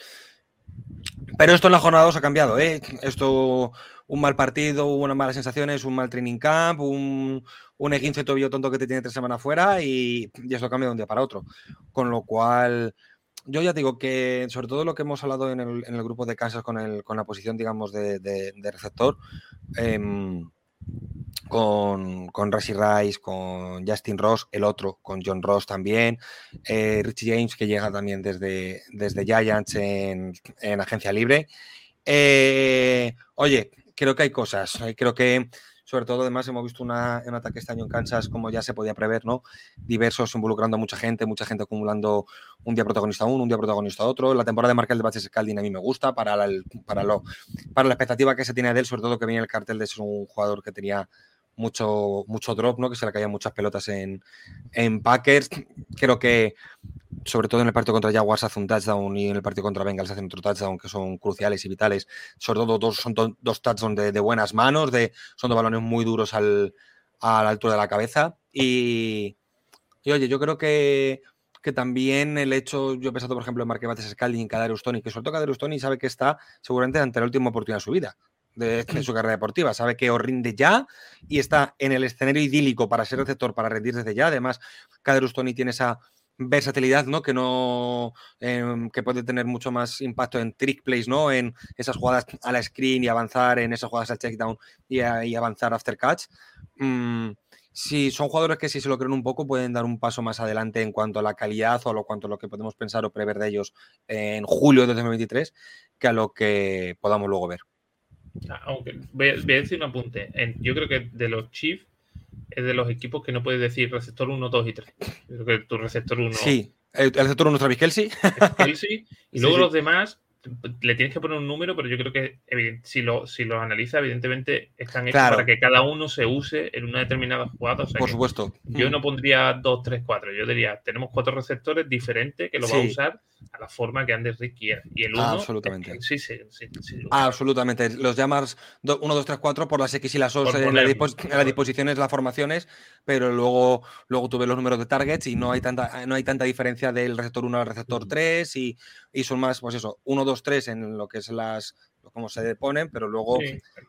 C: Pero esto en la jornada 2 ha cambiado, ¿eh? Esto un mal partido, unas malas sensaciones, un mal training camp, un, un E15 tobillo tonto que te tiene tres semanas fuera y, eso cambia de un día para otro. Con lo cual, yo ya digo que sobre todo lo que hemos hablado en el, grupo de Kansas con, el, con la posición, digamos, de, de, de receptor, eh, con, con Rice, con Justin Ross, el otro, con John Ross también, eh, Richie James, que llega también desde, desde Giants en, en agencia libre. Eh, oye, creo que hay cosas. Eh, creo que, sobre todo, además, hemos visto una, un ataque este año en Kansas, como ya se podía prever, ¿no? Diversos, involucrando a mucha gente, mucha gente acumulando un día protagonista uno, un día protagonista otro. La temporada de Markel de Baches Scalding a mí me gusta para la, para, lo, para la expectativa que se tiene de él, sobre todo que viene el cartel de ser un jugador que tenía mucho, mucho drop, ¿no? Que se le caían muchas pelotas en, en Packers. Creo que sobre todo en el partido contra Jaguars hace un touchdown y en el partido contra Bengals hace otro touchdown que son cruciales y vitales. Sobre todo dos, son dos touchdowns de, buenas manos, de, son dos balones muy duros al, a la altura de la cabeza. Y, y oye, yo creo que, que, también el hecho, yo he pensado por ejemplo en Marque Bates Scalding en Kadarius Tony, que sobre todo Kadarius Tony sabe que está seguramente ante la última oportunidad de su vida. De, de, su carrera deportiva. Sabe que os rinde ya y está en el escenario idílico para ser receptor, para rendir desde ya. Además, Kaderus Tony tiene esa versatilidad, ¿no? Que no em, que puede tener mucho más impacto en trick plays, ¿no? En esas jugadas a la screen y avanzar en esas jugadas al checkdown y, y avanzar after catch. Mm, si son jugadores que si se lo creen un poco pueden dar un paso más adelante en cuanto a la calidad o a lo cuanto a lo que podemos pensar o prever de ellos en julio de 2023 que a lo que podamos luego ver.
B: Ah, aunque voy a, decir un apunte. yo creo que de los Chiefs es de los equipos que no puedes decir receptor 1, 2 y 3. creo que tu receptor 1.
C: Sí, el, receptor 1 es Travis Kelsey.
B: Kelsey y luego los demás le tienes que poner un número, pero yo creo que si lo, si lo analiza, evidentemente están hechos para que cada uno se use en una determinada jugada.
C: Por supuesto.
B: Yo no pondría 2, 3, 4. Yo diría, tenemos cuatro receptores diferentes que lo va a usar a la forma que Andes Rick quiera. Y el uno.
C: Absolutamente.
B: sí, sí, sí,
C: absolutamente. Los llamas 1, 2, 3, 4 por las X y las O en, las disposiciones, las formaciones, pero luego, luego tú ves los números de targets y no hay tanta, no hay tanta diferencia del receptor 1 al receptor 3 y, y son más, pues eso, 1, 2, 3 en lo que es las cómo se ponen, pero luego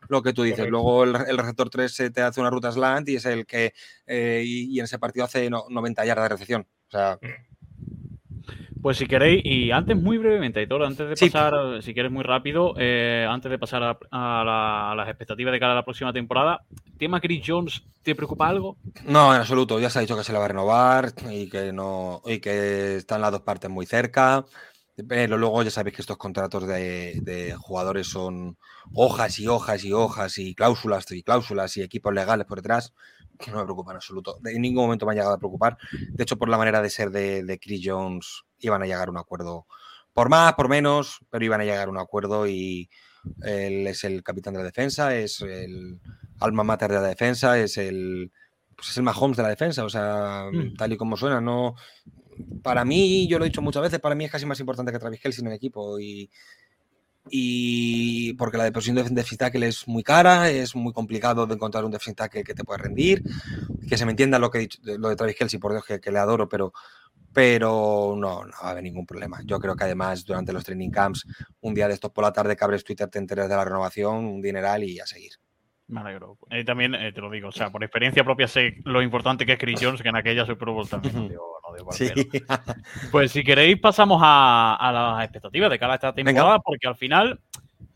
C: lo que tú dices, luego el, receptor 3 se te hace una ruta slant y es el que eh, y, en ese partido hace 90 yardas de recepción. O sea, mm.
A: Pues si queréis, y antes muy brevemente, Aitor, antes de pasar, si quieres muy rápido, eh, antes de pasar a, las expectativas de cara a la próxima temporada, ¿tema Chris Jones te preocupa algo?
C: No, en absoluto. Ya se ha dicho que se le va a renovar y que no y que están las dos partes muy cerca. Pero luego ya sabéis que estos contratos de, de, jugadores son hojas y hojas y hojas y cláusulas y cláusulas y equipos legales por detrás que no me preocupa en absoluto. En ningún momento me ha llegado a preocupar. De hecho, por la manera de ser de, Chris Jones, iban a llegar a un acuerdo. Por más, por menos, pero iban a llegar a un acuerdo y él es el capitán de la defensa, es el alma mater de la defensa, es el, pues es el Mahomes de la defensa. O sea, mm. tal y como suena, no. Para mí, yo lo he dicho muchas veces, para mí es casi más importante que Travis Kelsey en el equipo. Y, y porque la deposición de defensive tackle es muy cara, es muy complicado de encontrar un defensive tackle que te pueda rendir, que se me entienda lo que he dicho, lo de Travis Kelsey, por Dios que, le adoro, pero, pero no, no va a haber ningún problema. Yo creo que además durante los training camps, un día de estos por la tarde que abres Twitter, te enteras de la renovación, un dineral y a seguir.
A: Me alegro. Y también eh, te lo digo, o sea, por experiencia propia sé lo importante que es Chris Jones, que en aquella Super Bowl también. Pues si queréis pasamos a, las expectativas de cara a esta temporada, porque al final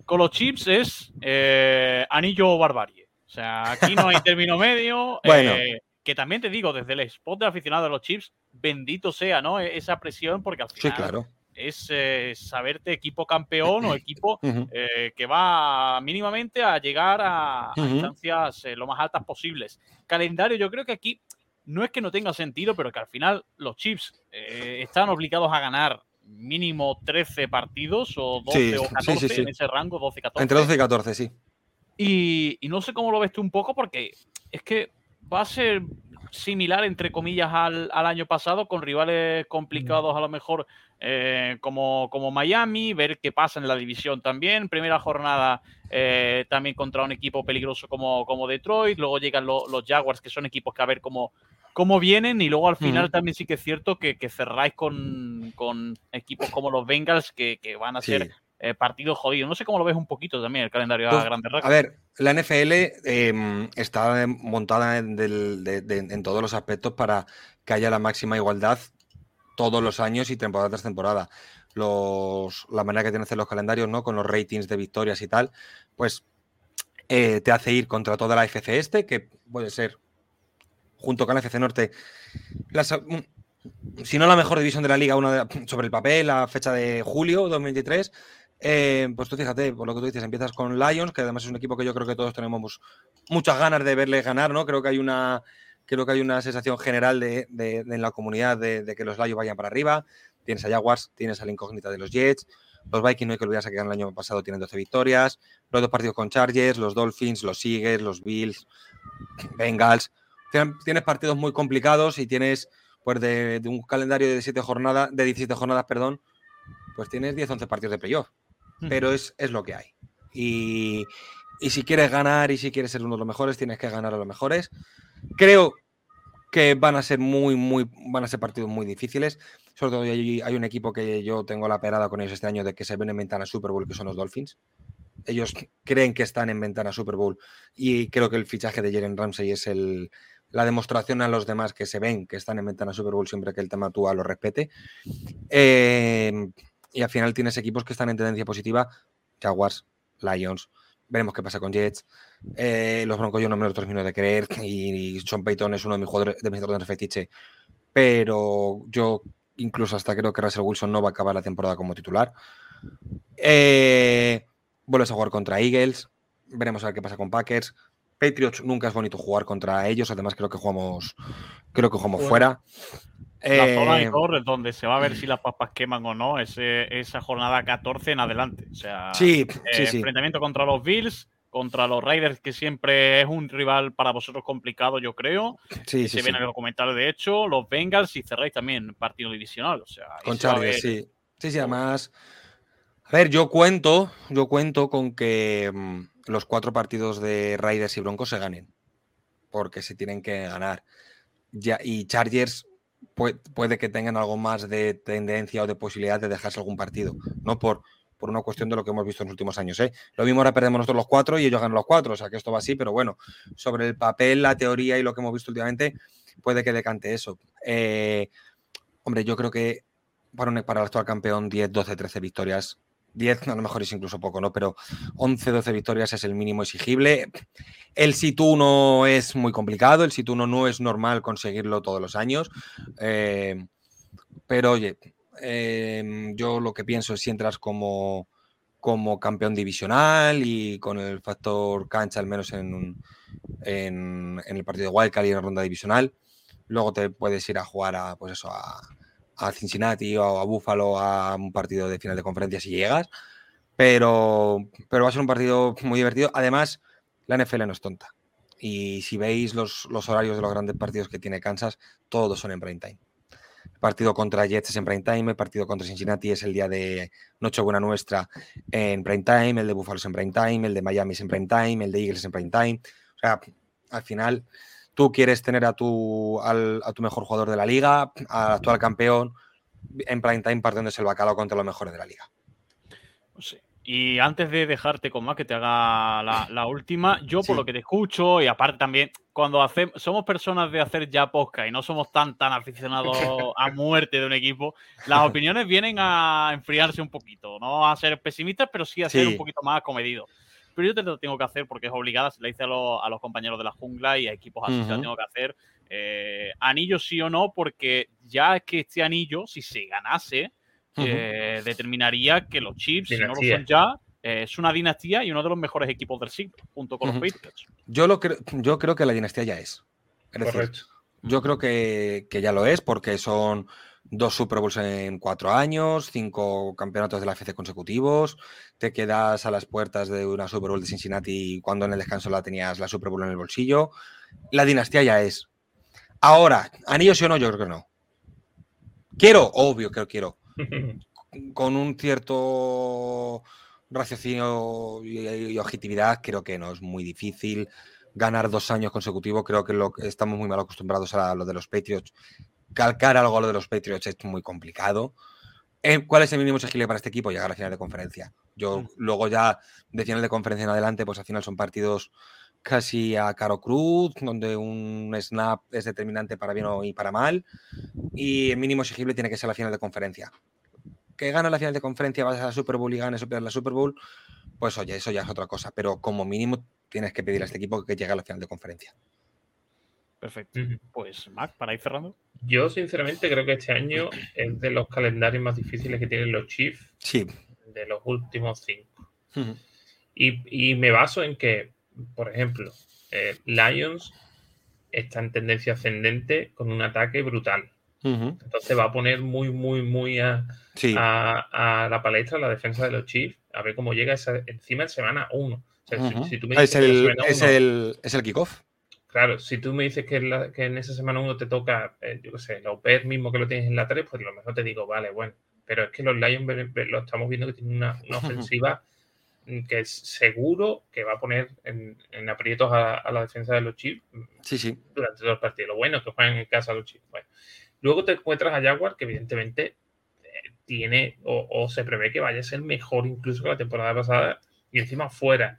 A: con los chips es eh, anillo o barbarie. O sea, aquí no hay término medio. bueno. Eh, que también te digo, desde el spot de aficionado de los chips, bendito sea, ¿no? E-, esa presión, porque al final
C: sí, claro
A: es eh, saberte equipo campeón o equipo eh, que va mínimamente a llegar a, instancias eh, lo más altas posibles. Calendario, yo creo que aquí no es que no tenga sentido, pero que al final los Chips están obligados a ganar mínimo 13 partidos o 12 o 14 en ese rango, 12 14.
C: Entre 12 y 14, sí.
A: Y, y no sé cómo lo ves tú un poco, porque es que va a ser similar, entre comillas, al, año pasado, con rivales complicados a lo mejor eh, como, como Miami, ver qué pasa en la división también. Primera jornada eh, también contra un equipo peligroso como, como Detroit, luego llegan los Jaguars, que son equipos que a ver cómo, cómo vienen, y luego al final también sí que es cierto que, cerráis con, equipos como los Bengals, que, van a ser eh, partido jodido. No sé cómo lo ves un poquito también el calendario a pues, grandes rasgos.
C: A ver, la NFL em, está montada en, todos los aspectos para que haya la máxima igualdad todos los años y temporada tras temporada. Los, la manera que tienen hacer los calendarios, ¿no? Con los ratings de victorias y tal, pues eh, te hace ir contra toda la FC este, que puede ser, junto con la FC Norte, si no la mejor división de la liga, una sobre el papel, la fecha de julio 2023, eh, pues tú fíjate, por lo que tú dices, empiezas con Lions, que además es un equipo que yo creo que todos tenemos muchas ganas de verle ganar, ¿no? Creo que hay una, creo que hay una sensación general de, en la comunidad de, que los Lions vayan para arriba. Tienes a Jaguars, tienes a la incógnita de los Jets. Los Vikings no hay que olvidarse que el año pasado tienen 12 victorias. Los dos partidos con Chargers, los Dolphins, los Eagles, los Bills, Bengals. Tienes partidos muy complicados y tienes, pues, de, un calendario de, siete jornadas, de 17 jornadas, perdón, pues tienes 10-11 partidos de playoff pero es, lo que hay. Y, si quieres ganar y si quieres ser uno de los mejores, tienes que ganar a los mejores. Creo que van a ser muy, muy, van a ser partidos muy difíciles. Sobre todo hay, hay un equipo que yo tengo la perada con ellos este año de que se ven en ventana Super Bowl, que son los Dolphins. Ellos creen que están en ventana Super Bowl y creo que el fichaje de Jalen Ramsey es el, la demostración a los demás que se ven, que están en ventana Super Bowl siempre que el tema Tua lo respete. Eh, y al final tienes equipos que están en tendencia positiva, Jaguars, Lions, veremos qué pasa con Jets. Eh, los Broncos yo no me lo termino de creer y Sean Payton es uno de mis jugadores de mis jugadores fetiche, pero yo incluso hasta creo que Russell Wilson no va a acabar la temporada como titular. Eh, vuelves a jugar contra Eagles, veremos a ver qué pasa con Packers. Patriots nunca es bonito jugar contra ellos, además creo que jugamos, creo que jugamos fuera.
A: La zona de torres donde se va a ver si las papas queman o no, esa jornada 14 en adelante. O sea,
C: sí,
A: eh, enfrentamiento contra los Bills, contra los Raiders, que siempre es un rival para vosotros complicado, yo creo.
C: Sí,
A: se ven en el documental, de hecho, los Bengals y cerráis también partido divisional. O sea,
C: con Chargers, sí. Sí, sí, además. A ver, yo cuento, yo cuento con que mm, los cuatro partidos de Raiders y Broncos se ganen. Porque se tienen que ganar. Y Chargers puede, que tengan algo más de tendencia o de posibilidad de dejarse algún partido, no por, por una cuestión de lo que hemos visto en los últimos años. ¿eh? Lo mismo ahora perdemos nosotros los cuatro y ellos ganan los cuatro, o sea que esto va así, pero bueno, sobre el papel, la teoría y lo que hemos visto últimamente, puede que decante eso. Eh, hombre, yo creo que para, para el actual campeón 10, 12, 13 victorias 10 a lo mejor es incluso poco, ¿no? Pero 11, 12 victorias es el mínimo exigible. El sit 1 es muy complicado, el sit 1 no es normal conseguirlo todos los años. Eh, pero oye, em, yo lo que pienso es si entras como, como campeón divisional y con el factor cancha, al menos en, en, en el partido de Wildcard y en la ronda divisional, luego te puedes ir a jugar a, pues eso, a, a Cincinnati o a Buffalo a un partido de final de conferencia si llegas. Pero, pero va a ser un partido muy divertido. Además, la NFL no es tonta. Y si veis los, horarios de los grandes partidos que tiene Kansas, todos son en prime time. El partido contra Jets es en prime time, el partido contra Cincinnati es el día de Nochebuena nuestra en prime time, el de Buffalo es en prime time, el de Miami es en prime time, el de Eagles es en prime time. O sea, al final tú quieres tener a tu, a tu mejor jugador de la liga, al actual campeón, en prime time partiéndose el bacalao contra los mejores de la liga.
A: Sí. Y antes de dejarte con más que te haga la, última, yo por lo que te escucho y aparte también, cuando hacemos, somos personas de hacer ya podcast y no somos tan tan aficionados a muerte de un equipo, las opiniones vienen a enfriarse un poquito, no a ser pesimistas, pero sí a ser un poquito más comedidos pero yo te lo tengo que hacer porque es obligada, se la hice a, los compañeros de la jungla y a equipos así, se la tengo que hacer. Eh, anillo sí o no, porque ya es que este anillo, si se ganase, eh, determinaría que los Chips, si no lo son ya, eh, es una dinastía y uno de los mejores equipos del siglo, junto con los Patriots.
C: Yo, lo creo, yo creo que la dinastía ya es. es yo creo que, que, ya lo es porque son dos Super Bowls en cuatro años, cinco campeonatos de la FC consecutivos, te quedas a las puertas de una Super Bowl de Cincinnati cuando en el descanso la tenías la Super Bowl en el bolsillo. La dinastía ya es. Ahora, anillos sí o no, yo creo que no. Quiero, obvio que quiero. Con un cierto raciocinio y, objetividad, creo que no es muy difícil ganar dos años consecutivos. Creo que, lo, estamos muy mal acostumbrados a lo de los Patriots calcar algo a lo de los Patriots es muy complicado. Eh, ¿Cuál es el mínimo exigible para este equipo? Llegar a la final de conferencia. Yo mm. luego ya de final de conferencia en adelante, pues al final son partidos casi a caro cruz, donde un snap es determinante para bien y para mal. Y el mínimo exigible tiene que ser la final de conferencia. Que gana la final de conferencia, vas a la Super Bowl y ganes la Super Bowl, pues oye, eso ya es otra cosa. Pero como mínimo tienes que pedir a este equipo que llegue a la final de conferencia.
A: Perfecto. Pues, Mac, para ir cerrando.
B: Yo, sinceramente, creo que este año es de los calendarios más difíciles que tienen los Chiefs.
C: Sí.
B: De los últimos cinco. y, me baso en que, por ejemplo, eh, Lions está en tendencia ascendente con un ataque brutal. Entonces va a poner muy, muy, muy a, la palestra la defensa de los Chiefs, a ver cómo llega esa, encima en semana uno.
C: es, el, es, el, es el kickoff.
B: Claro, si tú me dices que, en esa semana uno te toca, eh, yo qué sé, la OPER mismo que lo tienes en la 3, pues a lo mejor te digo, vale, bueno. Pero es que los Lions lo estamos viendo que tienen una, ofensiva que es seguro que va a poner en, aprietos a, la defensa de los Chiefs
C: sí, sí.
B: durante todo el partido. Lo bueno es que juegan en casa los Chiefs. Bueno. Luego te encuentras a Jaguar, que evidentemente eh, tiene o, o, se prevé que vaya a ser mejor incluso que la temporada pasada y encima fuera.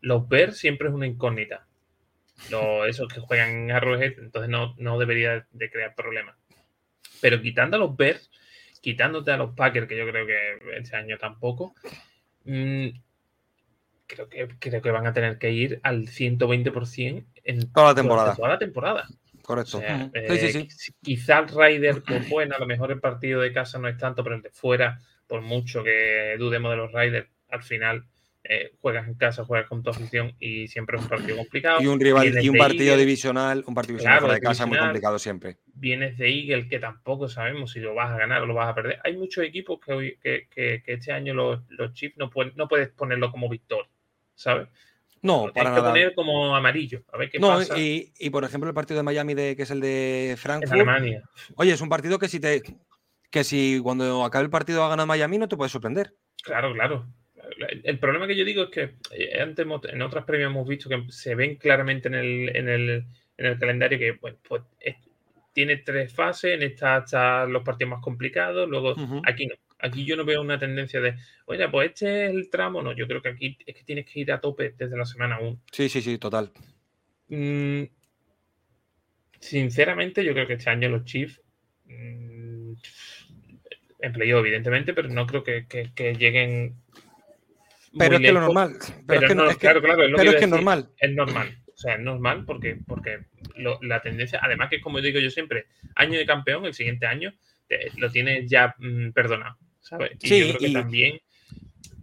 B: Los Bears siempre es una incógnita esos que juegan en Arrowhead, entonces no, no debería de crear problemas. Pero quitando a los Bears, quitándote a los Packers, que yo creo que este año tampoco, mmm, creo que, creo que van a tener que ir al 120% en
C: toda la temporada.
B: Toda la temporada.
C: Correcto.
B: Eh, quizá el Ryder, pues bueno, a lo mejor el partido de casa no es tanto, pero el de fuera, por mucho que dudemos de los Riders, al final eh, juegas en casa, juegas con tu afición y siempre es un partido complicado.
C: Y un rival y un partido divisional, un partido divisional de casa muy complicado siempre.
B: Vienes de Eagle que tampoco sabemos si lo vas a ganar o lo vas a perder. Hay muchos equipos que, que, que, este año los, los Chiefs no, no puedes ponerlo como victoria. ¿sabes?
C: No, para nada.
B: que poner como amarillo, a ver qué no, pasa.
C: Y, y, por ejemplo, el partido de Miami, de, que es el de Frankfurt.
B: Alemania.
C: Oye, es un partido que si te. Que si cuando acabe el partido ha ganado Miami, no te puede sorprender.
B: Claro, claro. El, problema que yo digo es que eh, antes en otras premios hemos visto que se ven claramente en el, en el, en el calendario que bueno, pues, tiene tres fases, en esta hasta los partidos más complicados, luego aquí no. Aquí yo no veo una tendencia de, oye, pues este es el tramo. No, yo creo que aquí es que tienes que ir a tope desde la semana 1.
C: Sí, sí, sí, total.
B: Mm, sinceramente, yo creo que este año los Chiefs, mmm, evidentemente, pero no creo que, lleguen.
C: Pero es que lo normal. Pero, es que, claro, claro, es, pero es que normal.
B: Es normal. O sea, es normal porque, porque la tendencia, además que como digo yo siempre, año de campeón, el siguiente año lo tienes ya mm, perdonado. Y yo creo que también,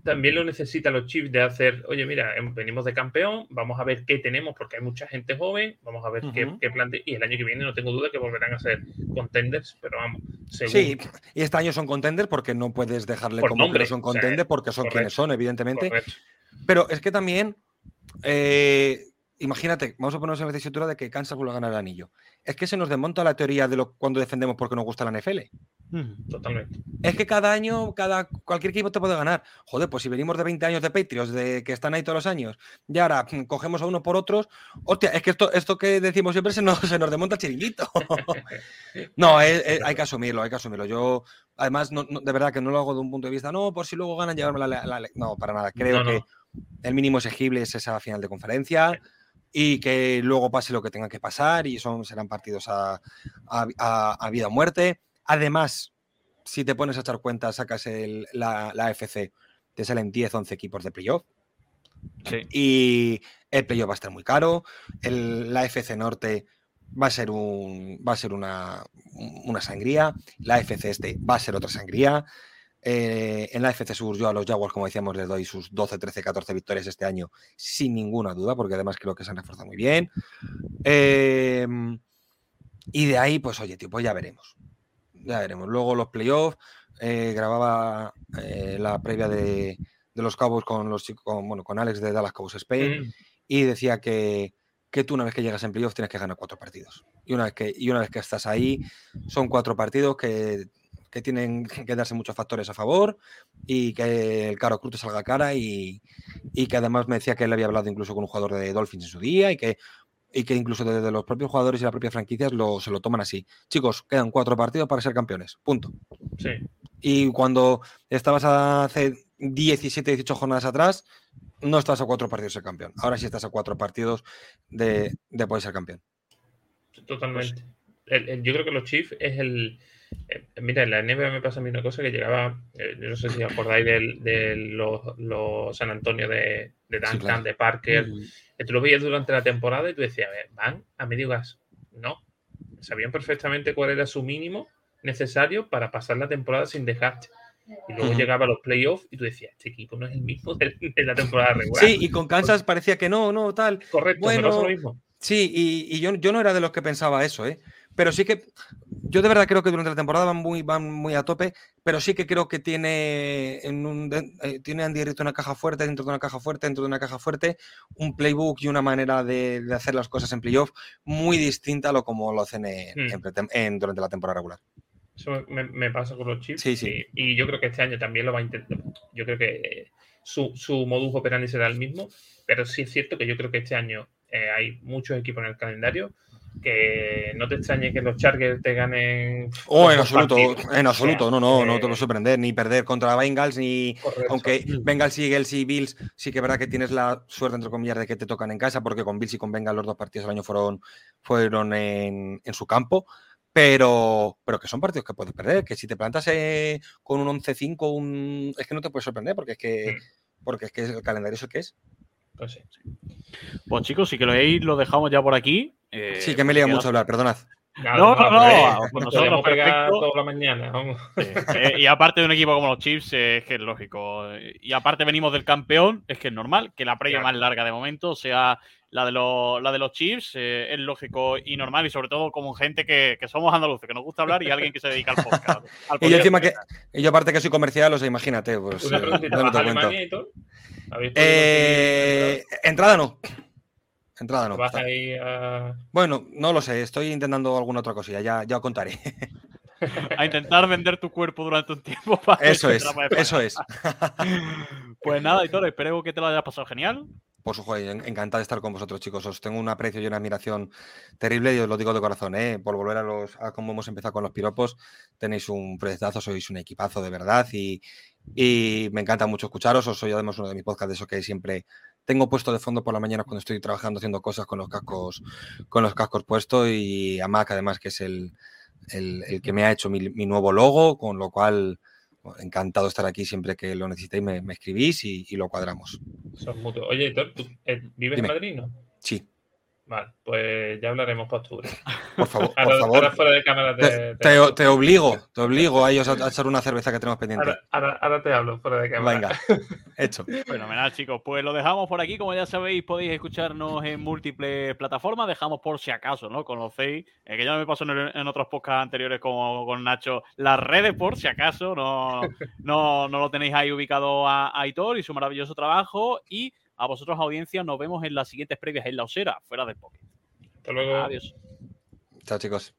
B: también lo necesitan los chips de hacer, oye, mira, em, venimos de campeón, vamos a ver qué tenemos, porque hay mucha gente joven, vamos a ver qué, qué y el año que viene no tengo duda que volverán a ser contenders, pero vamos,
C: Sí, y este año son contenders porque no puedes dejarle como nombre, que son contenders porque son quienes son, evidentemente. Pero es que también, eh, imagínate, vamos a ponernos en la tesitura de que Kansas vuelve a ganar el anillo. Es que se nos desmonta la teoría de lo, cuando defendemos porque nos gusta la NFL.
B: Totalmente.
C: Es que cada año, cada, cualquier equipo te puede ganar. Joder, pues si venimos de 20 años de Patriots, de que están ahí todos los años, y ahora mm, cogemos a uno por otros, hostia, es que esto, esto que decimos siempre se nos, se nos desmonta el chiringuito. no, hay que asumirlo, hay que asumirlo. Yo, además, de verdad que no lo hago de un punto de vista, no, por si luego ganan, llevarme la, No, para nada. Creo que el mínimo exigible es esa final de conferencia y que luego pase lo que tenga que pasar y son, serán partidos a, a vida o muerte. Además, si te pones a echar cuenta, sacas la, la FC, te salen 10, 11 equipos de playoff. Y el playoff va a estar muy caro. la FC Norte va a ser, un, va a ser una, una sangría. La FC Este va a ser otra sangría. Eh, en la FC Sur, yo a los Jaguars, como decíamos, les doy sus 12, 13, 14 victorias este año, sin ninguna duda, porque además creo que se han reforzado muy bien. Em, y de ahí, pues oye, tío, pues ya veremos ya veremos. Luego los playoffs, eh, grababa eh, la previa de, los Cowboys con los con, bueno, con Alex de Dallas Cowboys Spain mm. y decía que, que, tú una vez que llegas en playoffs tienes que ganar cuatro partidos. Y una vez que, y una vez que estás ahí, son cuatro partidos que, que tienen que darse muchos factores a favor y que el caro cruz salga cara y, y, que además me decía que él había hablado incluso con un jugador de Dolphins en su día y que y que incluso desde los propios jugadores y las propias franquicias lo, se lo toman así. Chicos, quedan cuatro partidos para ser campeones. Punto.
B: Sí.
C: Y cuando estabas hace 17, 18 jornadas atrás, no estás a cuatro partidos de ser campeón. Ahora sí estás a cuatro partidos de, de poder ser campeón.
B: Totalmente. yo creo que los Chiefs es el. Eh, mira, en la NBA me pasa a mí una cosa que llegaba, eh, no sé si acordáis de, los, San Antonio de, de Duncan, de Parker. Mm que tú lo veías durante la temporada y tú decías, a ver, van a medio gas. No, sabían perfectamente cuál era su mínimo necesario para pasar la temporada sin desgaste. Y luego llegaba a los playoffs y tú decías, este equipo no es el mismo de, la temporada regular.
C: Sí, y con Kansas parecía que no, no, tal.
B: Correcto, bueno, lo mismo.
C: Sí, y, y yo, yo, no era de los que pensaba eso, ¿eh? Pero sí que yo de verdad creo que durante la temporada van muy, van muy a tope, pero sí que creo que tiene, en un, eh, tiene Andy una caja fuerte, dentro de una caja fuerte, dentro de una caja fuerte, un playbook y una manera de, hacer las cosas en playoff muy distinta a lo como lo hacen en, durante la temporada regular.
B: Eso me, pasa con los chips.
C: Sí, sí.
B: Y, yo creo que este año también lo va a intentar. Yo creo que su, su modus operandi será el mismo, pero sí es cierto que yo creo que este año eh, hay muchos equipos en el calendario que no te extrañe que los Chargers te ganen.
C: Oh, en absoluto, en absoluto, no, no, no te lo sorprender, ni perder contra Bengals, ni. Aunque Bengals y Eagles y Bills, sí que es verdad que tienes la suerte, entre comillas, de que te tocan en casa, porque con Bills y con Bengals los dos partidos del año fueron, fueron en, su campo. Pero, pero que son partidos que puedes perder, que si te plantas eh, con un 11-5, un... es que no te puedes sorprender, porque es que, mm. porque es que el calendario es el que es.
A: Pues sí. Pues chicos, si que lo veis, lo dejamos ya por aquí.
C: Eh, sí, que me lía mucho hablar, perdonad.
A: No, no, no. Pues nosotros
B: toda la mañana.
A: Eh, y aparte de un equipo como los Chiefs, es que es lógico. Y aparte venimos del campeón, es que es normal que la previa más larga de momento sea la de, los, la de los Chiefs. Eh, es lógico y normal, y sobre todo como gente que, que, somos andaluces, que nos gusta hablar y alguien que se dedica al podcast.
C: y yo encima que, y yo aparte que soy comercial, o sea, imagínate. Pues,
B: Una preguntita, no Alemania y todo?
C: Eh, entrada no. Entrada no.
B: ¿Vas ahí
C: Bueno, no lo sé. Estoy intentando alguna otra cosilla. Ya, ya contaré.
A: a intentar vender tu cuerpo durante un tiempo.
C: eso es, eso es.
A: pues nada, Hitor, espero que te lo hayas pasado genial.
C: Por su juego, encantado de estar con vosotros, chicos. Os tengo un aprecio y una admiración terrible y os lo digo de corazón, ¿eh? Por volver a los a cómo hemos empezado con los piropos, tenéis un proyectazo, sois un equipazo de verdad y, y me encanta mucho escucharos. Os soy además uno de mis podcasts de eso que siempre tengo puesto de fondo por la mañana cuando estoy trabajando haciendo cosas con los cascos, con los cascos puestos y a Mac además que es el, el, que me ha hecho mi, nuevo logo, con lo cual encantado de estar aquí siempre que lo necesitéis, me, escribís y, lo cuadramos.
B: Oye, ¿tú, eh, vives en Madrid, no?
C: Sí.
B: Vale, pues ya hablaremos para octubre.
C: Por favor, por favor.
B: Fuera de cámara te,
C: te, obligo, te obligo a ellos a, echar una cerveza que tenemos pendiente.
B: Ahora, te hablo fuera de cámara.
C: Venga, hecho.
A: Fenomenal, chicos. Pues lo dejamos por aquí. Como ya sabéis, podéis escucharnos en múltiples plataformas. Dejamos por si acaso, ¿no? Conocéis, eh, que ya me pasó en, otros podcasts anteriores como con Nacho, las redes por si acaso. No, no, no lo tenéis ahí ubicado a, a Aitor y su maravilloso trabajo. Y a vosotros, audiencia, nos vemos en las siguientes previas en la osera, fuera del pocket.
B: Hasta luego.
A: Adiós.
C: Chao, chicos.